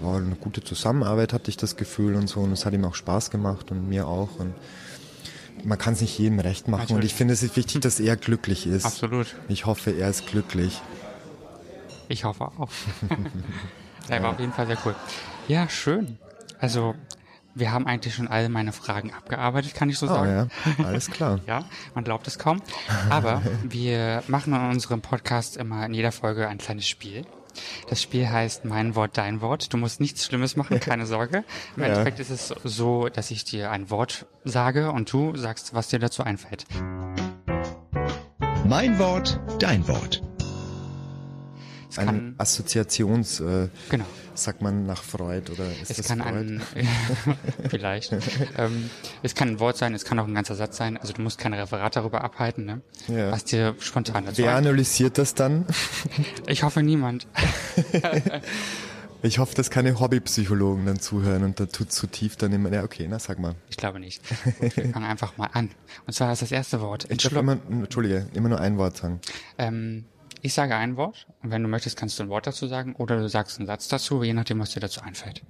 war eine gute Zusammenarbeit, hatte ich das Gefühl und so und es hat ihm auch Spaß gemacht und mir auch und man kann es nicht jedem recht machen und Natürlich. ich finde es ist wichtig, dass er glücklich ist. Absolut. Ich hoffe, er ist glücklich. Ich hoffe auch. Der war auf jeden Fall sehr cool. Ja, schön. Also, wir haben eigentlich schon all meine Fragen abgearbeitet, kann ich so Oh sagen. ja, alles klar. Ja, man glaubt es kaum. Aber wir machen in unserem Podcast immer in jeder Folge ein kleines Spiel. Das Spiel heißt Mein Wort, Dein Wort. Du musst nichts Schlimmes machen, keine Sorge. Im Ja. Endeffekt ist es so, dass ich dir ein Wort sage und du sagst, was dir dazu einfällt. Mein Wort, dein Wort. Es Ein Assoziations, äh, genau. Sagt man nach Freud oder ist Es das kann Freud? ein, vielleicht. ähm, es kann ein Wort sein, es kann auch ein ganzer Satz sein. Also du musst kein Referat darüber abhalten, ne? Ja. Was dir spontan dazu Wer analysiert das dann? Ich hoffe niemand. Ich hoffe, dass keine Hobbypsychologen dann zuhören und da tut zu tief dann immer, ja okay, na sag mal. Ich glaube nicht. Gut, wir fangen einfach mal an. Und zwar ist das erste Wort. Ich darf immer, Entschuldige, immer nur ein Wort sagen. ähm, ich sage ein Wort und wenn du möchtest, kannst du ein Wort dazu sagen oder du sagst einen Satz dazu, je nachdem, was dir dazu einfällt.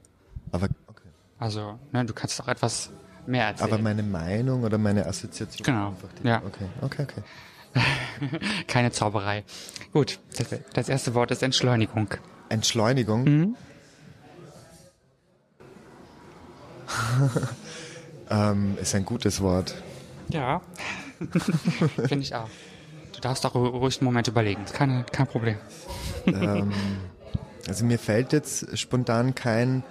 Aber, okay. Also, ne, du kannst auch etwas mehr erzählen. Aber meine Meinung oder meine Assoziation? Genau, ja. Okay, okay, okay. Keine Zauberei. Gut, das, das erste Wort ist Entschleunigung. Entschleunigung. Mhm. ähm, ist ein gutes Wort. Ja. Finde ich auch. Du darfst auch ru- ruhig einen Moment überlegen. Keine, kein Problem. ähm, also mir fällt jetzt spontan kein,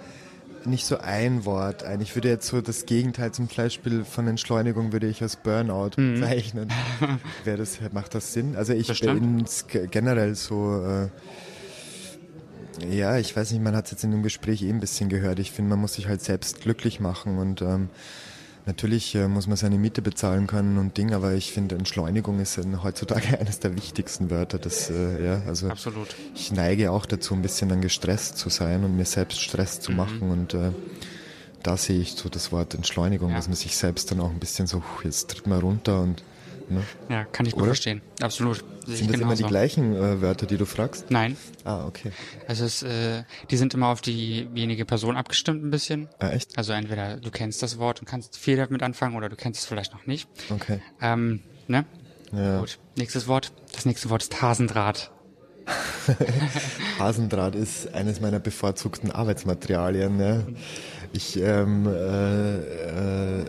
nicht so ein Wort ein. Ich würde jetzt so das Gegenteil zum Beispiel von Entschleunigung würde ich als Burnout bezeichnen. Wäre das, macht das Sinn? Also ich bin generell so, äh, ja, ich weiß nicht, man hat es jetzt in dem Gespräch eh ein bisschen gehört. Ich finde, man muss sich halt selbst glücklich machen und ähm, Natürlich äh, muss man seine Miete bezahlen können und Ding, aber ich finde Entschleunigung ist heutzutage eines der wichtigsten Wörter. Das, äh, ja, also Absolut. ich neige auch dazu, ein bisschen dann gestresst zu sein und mir selbst Stress Mhm. zu machen und äh, da sehe ich so das Wort Entschleunigung, Ja. dass man sich selbst dann auch ein bisschen so, "Puh, jetzt tritt mal runter und ne? Ja, kann ich gut Oder? verstehen. Absolut. Sehe sind das immer die gleichen äh, Wörter, die du fragst? Nein. Ah, okay. Also es, äh, die sind immer auf diejenige Person abgestimmt ein bisschen. Ah, echt? Also entweder du kennst das Wort und kannst viel damit anfangen oder du kennst es vielleicht noch nicht. Okay. Ähm, ne? Ja. Gut. Nächstes Wort. Das nächste Wort ist Hasendraht. Hasendraht ist eines meiner bevorzugten Arbeitsmaterialien. Ja. Ich ähm, äh, äh,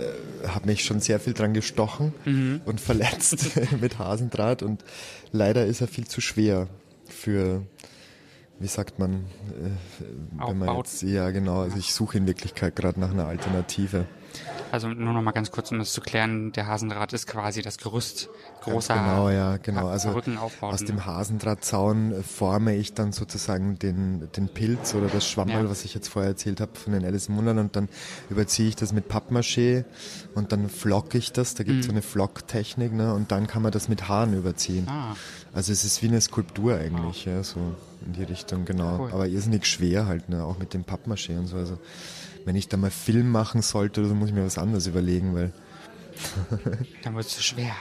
habe mich schon sehr viel dran gestochen Mhm. und verletzt mit Hasendraht und leider ist er viel zu schwer für, wie sagt man, äh, wenn man jetzt, ja genau, also ich suche in Wirklichkeit gerade nach einer Alternative. Also nur noch mal ganz kurz, um das zu klären, der Hasendraht ist quasi das Gerüst großer Genau, ja, genau. Also aus dem Hasendrahtzaun äh, forme ich dann sozusagen den, den Pilz oder das Schwammerl, Ja. was ich jetzt vorher erzählt habe von den Alice im Wunderland und dann überziehe ich das mit Pappmaché und dann flocke ich das, da gibt es so eine Flocktechnik ne, und dann kann man das mit Haaren überziehen. Mhm. Ah. Also es ist wie eine Skulptur eigentlich, ja, so in die Richtung, genau. Cool. Aber irrsinnig schwer halt, ne, auch mit dem Pappmaché und so. Also wenn ich da mal Film machen sollte, so muss ich mir was anderes überlegen, weil Dann wird es zu schwer.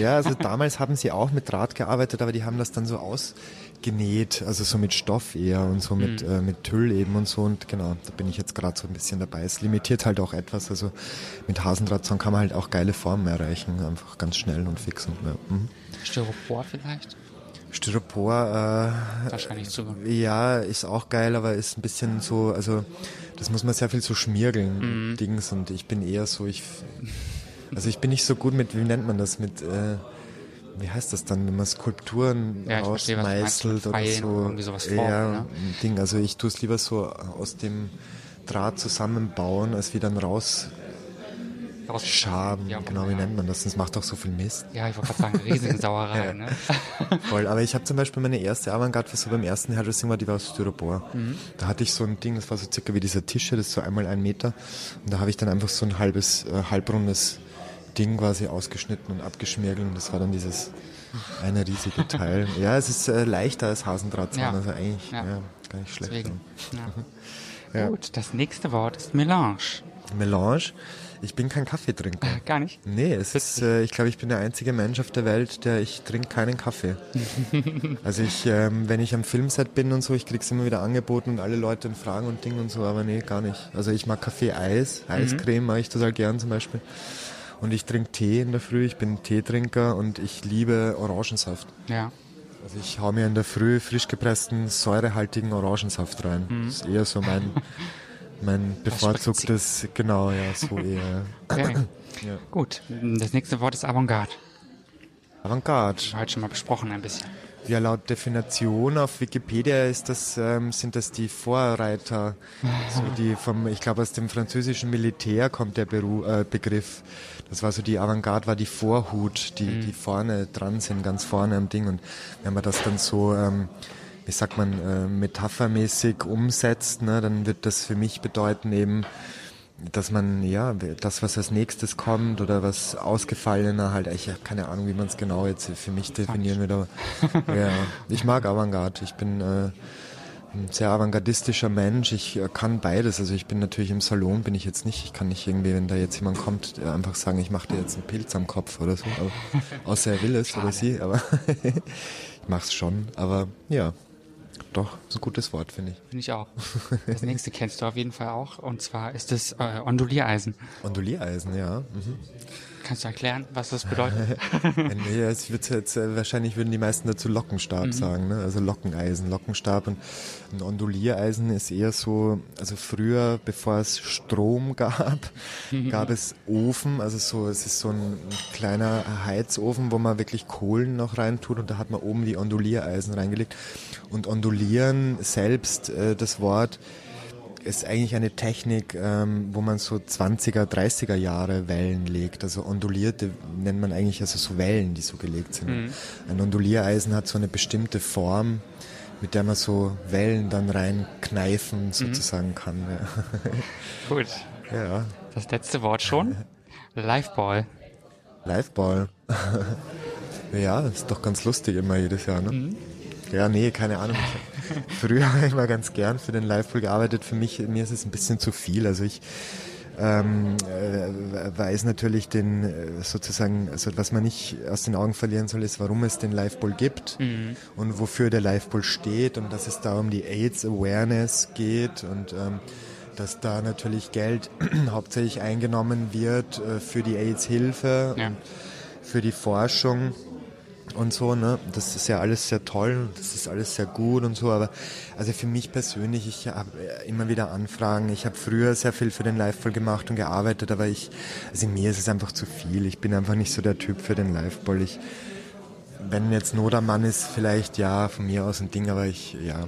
Ja, also damals haben sie auch mit Draht gearbeitet, aber die haben das dann so ausgenäht, also so mit Stoff eher und so mit, Mhm. äh, mit Tüll eben und so. Und genau, da bin ich jetzt gerade so ein bisschen dabei. Es limitiert halt auch etwas. Also mit Hasendrahtzaun kann man halt auch geile Formen erreichen, einfach ganz schnell und fix. Und, ja. mhm. Styropor vielleicht? Styropor, Wahrscheinlich zu. äh, ja, ist auch geil, aber ist ein bisschen so, also das muss man sehr viel so schmiergeln, Mhm. Dings. Und ich bin eher so, ich, also ich bin nicht so gut mit, wie nennt man das, mit, äh, wie heißt das dann, wenn man Skulpturen Ja, ich verstehe, oder so. oder irgendwie sowas formen, ja, ne? Ding. Also ich tue es lieber so aus dem Draht zusammenbauen, als wie dann raus Ja, genau, wie ja. nennt man das? Das macht doch so viel Mist. Ja, ich wollte gerade sagen, riesige Sauerei, Ja. ne? Voll, aber ich habe zum Beispiel meine erste Avantgarde für so beim ersten Hairdressing war, die war aus Styropor. Mhm. Da hatte ich so ein Ding, das war so circa wie dieser Tisch, hier, das ist so einmal ein Meter. Und da habe ich dann einfach so ein halbes, äh, halbrundes Ding quasi ausgeschnitten und abgeschmirgelt. Und das war dann dieses eine riesige Teil. ja, es ist äh, leichter als Hasendrahtzaun, Ja. also eigentlich Ja. gar nicht schlecht. Deswegen. Gut, das nächste Wort ist Melange. Melange. Ich bin kein Kaffeetrinker. Äh, Gar nicht? Nee, es ist, äh, ich glaube, ich bin der einzige Mensch auf der Welt, der ich trinke keinen Kaffee. also ich, ähm, wenn ich am Filmset bin und so, ich krieg's immer wieder angeboten und alle Leute fragen und Ding und so, aber nee, gar nicht. Also ich mag Kaffee, Eis, Eiscreme mag ich total gern zum Beispiel. Und ich trinke Tee in der Früh, ich bin Teetrinker und ich liebe Orangensaft. Ja. Also ich hau mir in der Früh frisch gepressten, säurehaltigen Orangensaft rein. Das ist eher so mein, mein bevorzugtes, genau, ja, so eher. Okay. Ja. Gut, das nächste Wort ist Avantgarde. Avantgarde. Heute schon mal besprochen ein bisschen. Ja, laut Definition auf Wikipedia ist das, ähm, sind das die Vorreiter, so die vom, ich glaube aus dem französischen Militär kommt der Beru äh, Begriff. Das war so die Avantgarde, war die Vorhut, die, die vorne dran sind, ganz vorne am Ding. Und wenn man das dann so, ähm, wie sagt man, äh, metaphermäßig umsetzt, ne, dann wird das für mich bedeuten eben, dass man, ja, das, was als nächstes kommt oder was ausgefallener halt, ich habe keine Ahnung, wie man es genau jetzt für mich definieren wird, aber ja, ich mag Avantgarde. Ich bin äh, ein sehr avantgardistischer Mensch. Ich äh, kann beides. Also ich bin natürlich im Salon, bin ich jetzt nicht. Ich kann nicht irgendwie, wenn da jetzt jemand kommt, äh, einfach sagen, ich mache dir jetzt einen Pilz am Kopf oder so. Aber, außer er will es oder sie, aber ich mach's schon. Aber ja, doch, ist ein gutes Wort, finde ich. Finde ich auch. Das nächste kennst du auf jeden Fall auch. Und zwar ist es äh, Onduliereisen. Onduliereisen, ja. Mhm. Kannst du erklären, was das bedeutet? nee, es wird jetzt, äh, wahrscheinlich würden die meisten dazu Lockenstab sagen, ne? also Lockeneisen, Lockenstab und ein Onduliereisen ist eher so, also früher, bevor es Strom gab, gab es Ofen, also so, es ist so ein kleiner Heizofen, wo man wirklich Kohlen noch reintut und da hat man oben die Onduliereisen reingelegt und Ondulieren selbst, äh, das Wort, ist eigentlich eine Technik, ähm, wo man so 20er, 30er Jahre Wellen legt. Also ondulierte nennt man eigentlich also so Wellen, die so gelegt sind. Ein Onduliereisen hat so eine bestimmte Form, mit der man so Wellen dann reinkneifen sozusagen kann. Gut. Ja. ja. Das letzte Wort schon. Liveball. Liveball. ja, ist doch ganz lustig immer jedes Jahr, ne? Ja, nee, keine Ahnung. Früher habe ich mal ganz gern für den Liveball gearbeitet. Für mich, mir ist es ein bisschen zu viel. Also ich ähm, äh, weiß natürlich den äh, sozusagen, also was man nicht aus den Augen verlieren soll, ist, warum es den Liveball gibt und wofür der Liveball steht und dass es da um die AIDS Awareness geht und ähm, dass da natürlich Geld hauptsächlich eingenommen wird äh, für die AIDS-Hilfe Ja. und für die Forschung und so, ne? Das ist ja alles sehr toll, das ist alles sehr gut und so, aber also für mich persönlich, ich habe immer wieder Anfragen. Ich habe früher sehr viel für den Liveball gemacht und gearbeitet, aber ich, also mir ist es einfach zu viel. Ich bin einfach nicht so der Typ für den Liveball. Ich, wenn jetzt Not am Mann ist, vielleicht ja, von mir aus ein Ding, aber ich, ja,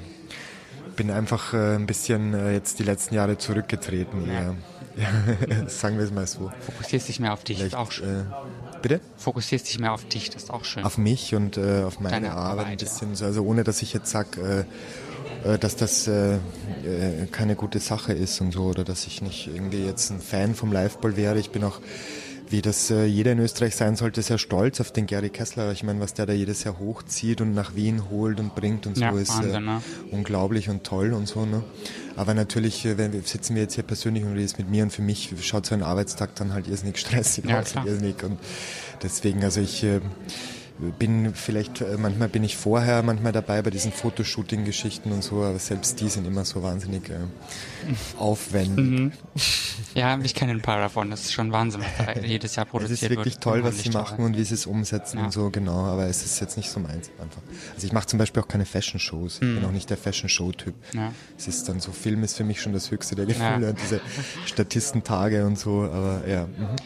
bin einfach äh, ein bisschen äh, jetzt die letzten Jahre zurückgetreten. Ja. Sagen wir es mal so. Fokussierst dich mehr auf dich. Vielleicht, auch schön. äh, bitte? Fokussierst dich mehr auf dich. Das ist auch schön. auf mich und äh, auf meine Deine Arbeit ein bisschen. So, also ohne, dass ich jetzt sag, äh, äh, dass das äh, äh, keine gute Sache ist und so oder dass ich nicht irgendwie jetzt ein Fan vom Liveball wäre. Ich bin auch wie das äh, jeder in Österreich sein sollte, sehr stolz auf den Gary Kessler. Ich meine, was der da jedes Jahr hochzieht und nach Wien holt und bringt und so Ja, ist Wahnsinn, äh, ne? unglaublich und toll und so. Ne? Aber natürlich, äh, wenn wir sitzen wir jetzt hier persönlich und redest mit mir und für mich schaut so ein Arbeitstag dann halt irrsinnig stressig Ja, aus klar. irrsinnig und deswegen, also ich äh, bin vielleicht, äh, manchmal bin ich vorher manchmal dabei bei diesen Fotoshooting-Geschichten und so, aber selbst die sind immer so wahnsinnig äh, aufwendig. Mhm. Ja, ich kenne ein paar davon. Das ist schon Wahnsinn, was da jedes Jahr Es produziert ist wird. wirklich toll, was sie machen und wie sie es umsetzen Ja. und so, genau. Aber es ist jetzt nicht so meins einfach. Also ich mache zum Beispiel auch keine Fashion-Shows. Ich bin auch nicht der Fashion-Show-Typ. Mhm. Ja. Es ist dann so, Film ist für mich schon das höchste der Gefühle Ja. und diese Statistentage und so, aber ja. Mhm.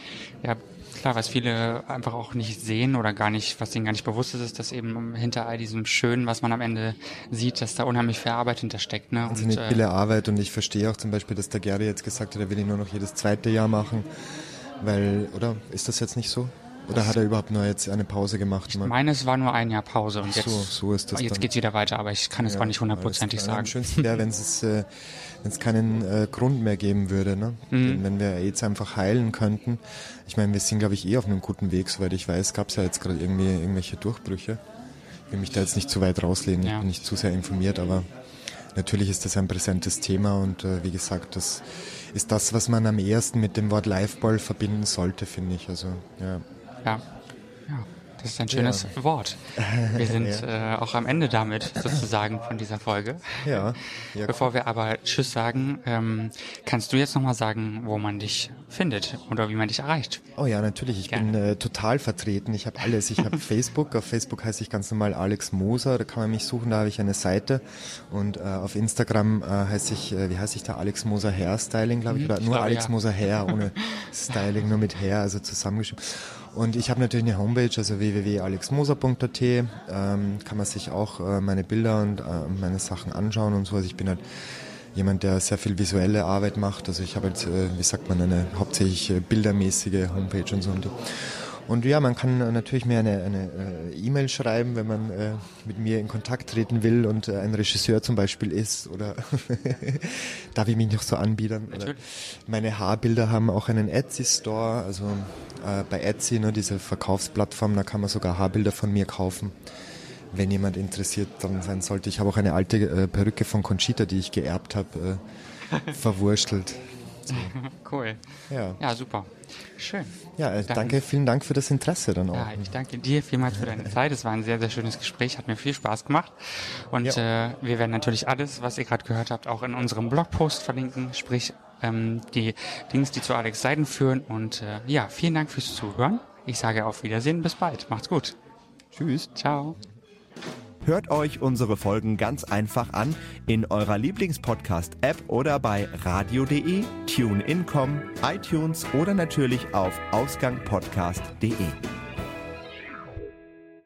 Ja, klar, was viele einfach auch nicht sehen oder gar nicht, was ihnen gar nicht bewusst ist, ist, dass eben hinter all diesem Schönen, was man am Ende sieht, dass da unheimlich viel Arbeit hintersteckt. Ne? Also Und, äh, viele Arbeit und ich verstehe auch zum Beispiel, dass der Gary jetzt gesagt hat, er will ihn nur noch jedes zweite Jahr machen, weil, oder ist das jetzt nicht so? Oder hat er überhaupt nur jetzt eine Pause gemacht? ich meine, es war nur ein Jahr Pause und jetzt, so, so ist das jetzt dann. geht's wieder weiter, aber ich kann es auch nicht hundertprozentig sagen. Am schönsten wäre, wenn es äh, es keinen äh, Grund mehr geben würde, ne? Mhm. Wenn wir AIDS einfach heilen könnten. Ich meine, wir sind, glaube ich, eh auf einem guten Weg, soweit ich weiß, gab es ja jetzt gerade irgendwie irgendwelche Durchbrüche. Ich will mich da jetzt nicht zu weit rauslehnen, Ja. ich bin nicht zu sehr informiert, aber natürlich ist das ein präsentes Thema und äh, wie gesagt, das ist das, was man am ehesten mit dem Wort Liveball verbinden sollte, finde ich. Also ja. Ja. ja, das ist ein schönes Wort. Wir sind äh, auch am Ende damit sozusagen von dieser Folge. Ja, ja Bevor wir aber Tschüss sagen, ähm, kannst du jetzt nochmal sagen, wo man dich findet oder wie man dich erreicht? Oh ja, natürlich. Ich Gerne. bin äh, total vertreten. Ich habe alles. Ich habe Facebook. Auf Facebook heiße ich ganz normal Alex Moser. Da kann man mich suchen. Da habe ich eine Seite. Und äh, auf Instagram äh, heiße ich, äh, wie heiße ich da? Alex Moser Hairstyling, glaube ich. Oder ich nur glaube, Alex ja. Moser Hair ohne Styling, nur mit Hair, also zusammengeschrieben. Und ich habe natürlich eine Homepage, also www.alexmoser.at. Ähm, kann man sich auch äh, meine Bilder und äh, meine Sachen anschauen und so. Also ich bin halt jemand, der sehr viel visuelle Arbeit macht. Also ich habe jetzt, äh, wie sagt man, eine hauptsächlich bildermäßige Homepage und so. Und, und ja, man kann äh, natürlich mir eine eine äh, E-Mail schreiben, wenn man äh, mit mir in Kontakt treten will und äh, ein Regisseur zum Beispiel ist oder darf ich mich noch so anbiedern? Meine Haarbilder haben auch einen Etsy-Store, also äh, bei Etsy, ne, diese Verkaufsplattform, da kann man sogar Haarbilder von mir kaufen wenn jemand interessiert dran sein sollte. Ich habe auch eine alte äh, Perücke von Conchita, die ich geerbt habe, verwurstelt. Cool. Ja, Ja, super. Schön. ja äh, danke, vielen Dank für das Interesse dann auch. Ja, ich danke dir vielmals für deine Zeit. Es war ein sehr, sehr schönes Gespräch, hat mir viel Spaß gemacht. Und äh, wir werden natürlich alles, was ihr gerade gehört habt, auch in unserem Blogpost verlinken, sprich ähm, die Dings, die zu Alex Seiden führen. Und äh, ja, vielen Dank fürs Zuhören. Ich sage auf Wiedersehen, bis bald. Macht's gut. Tschüss. Ciao. Hört euch unsere Folgen ganz einfach an in eurer Lieblingspodcast-App oder bei radio.de, TuneIn.com, iTunes oder natürlich auf ausgangpodcast.de.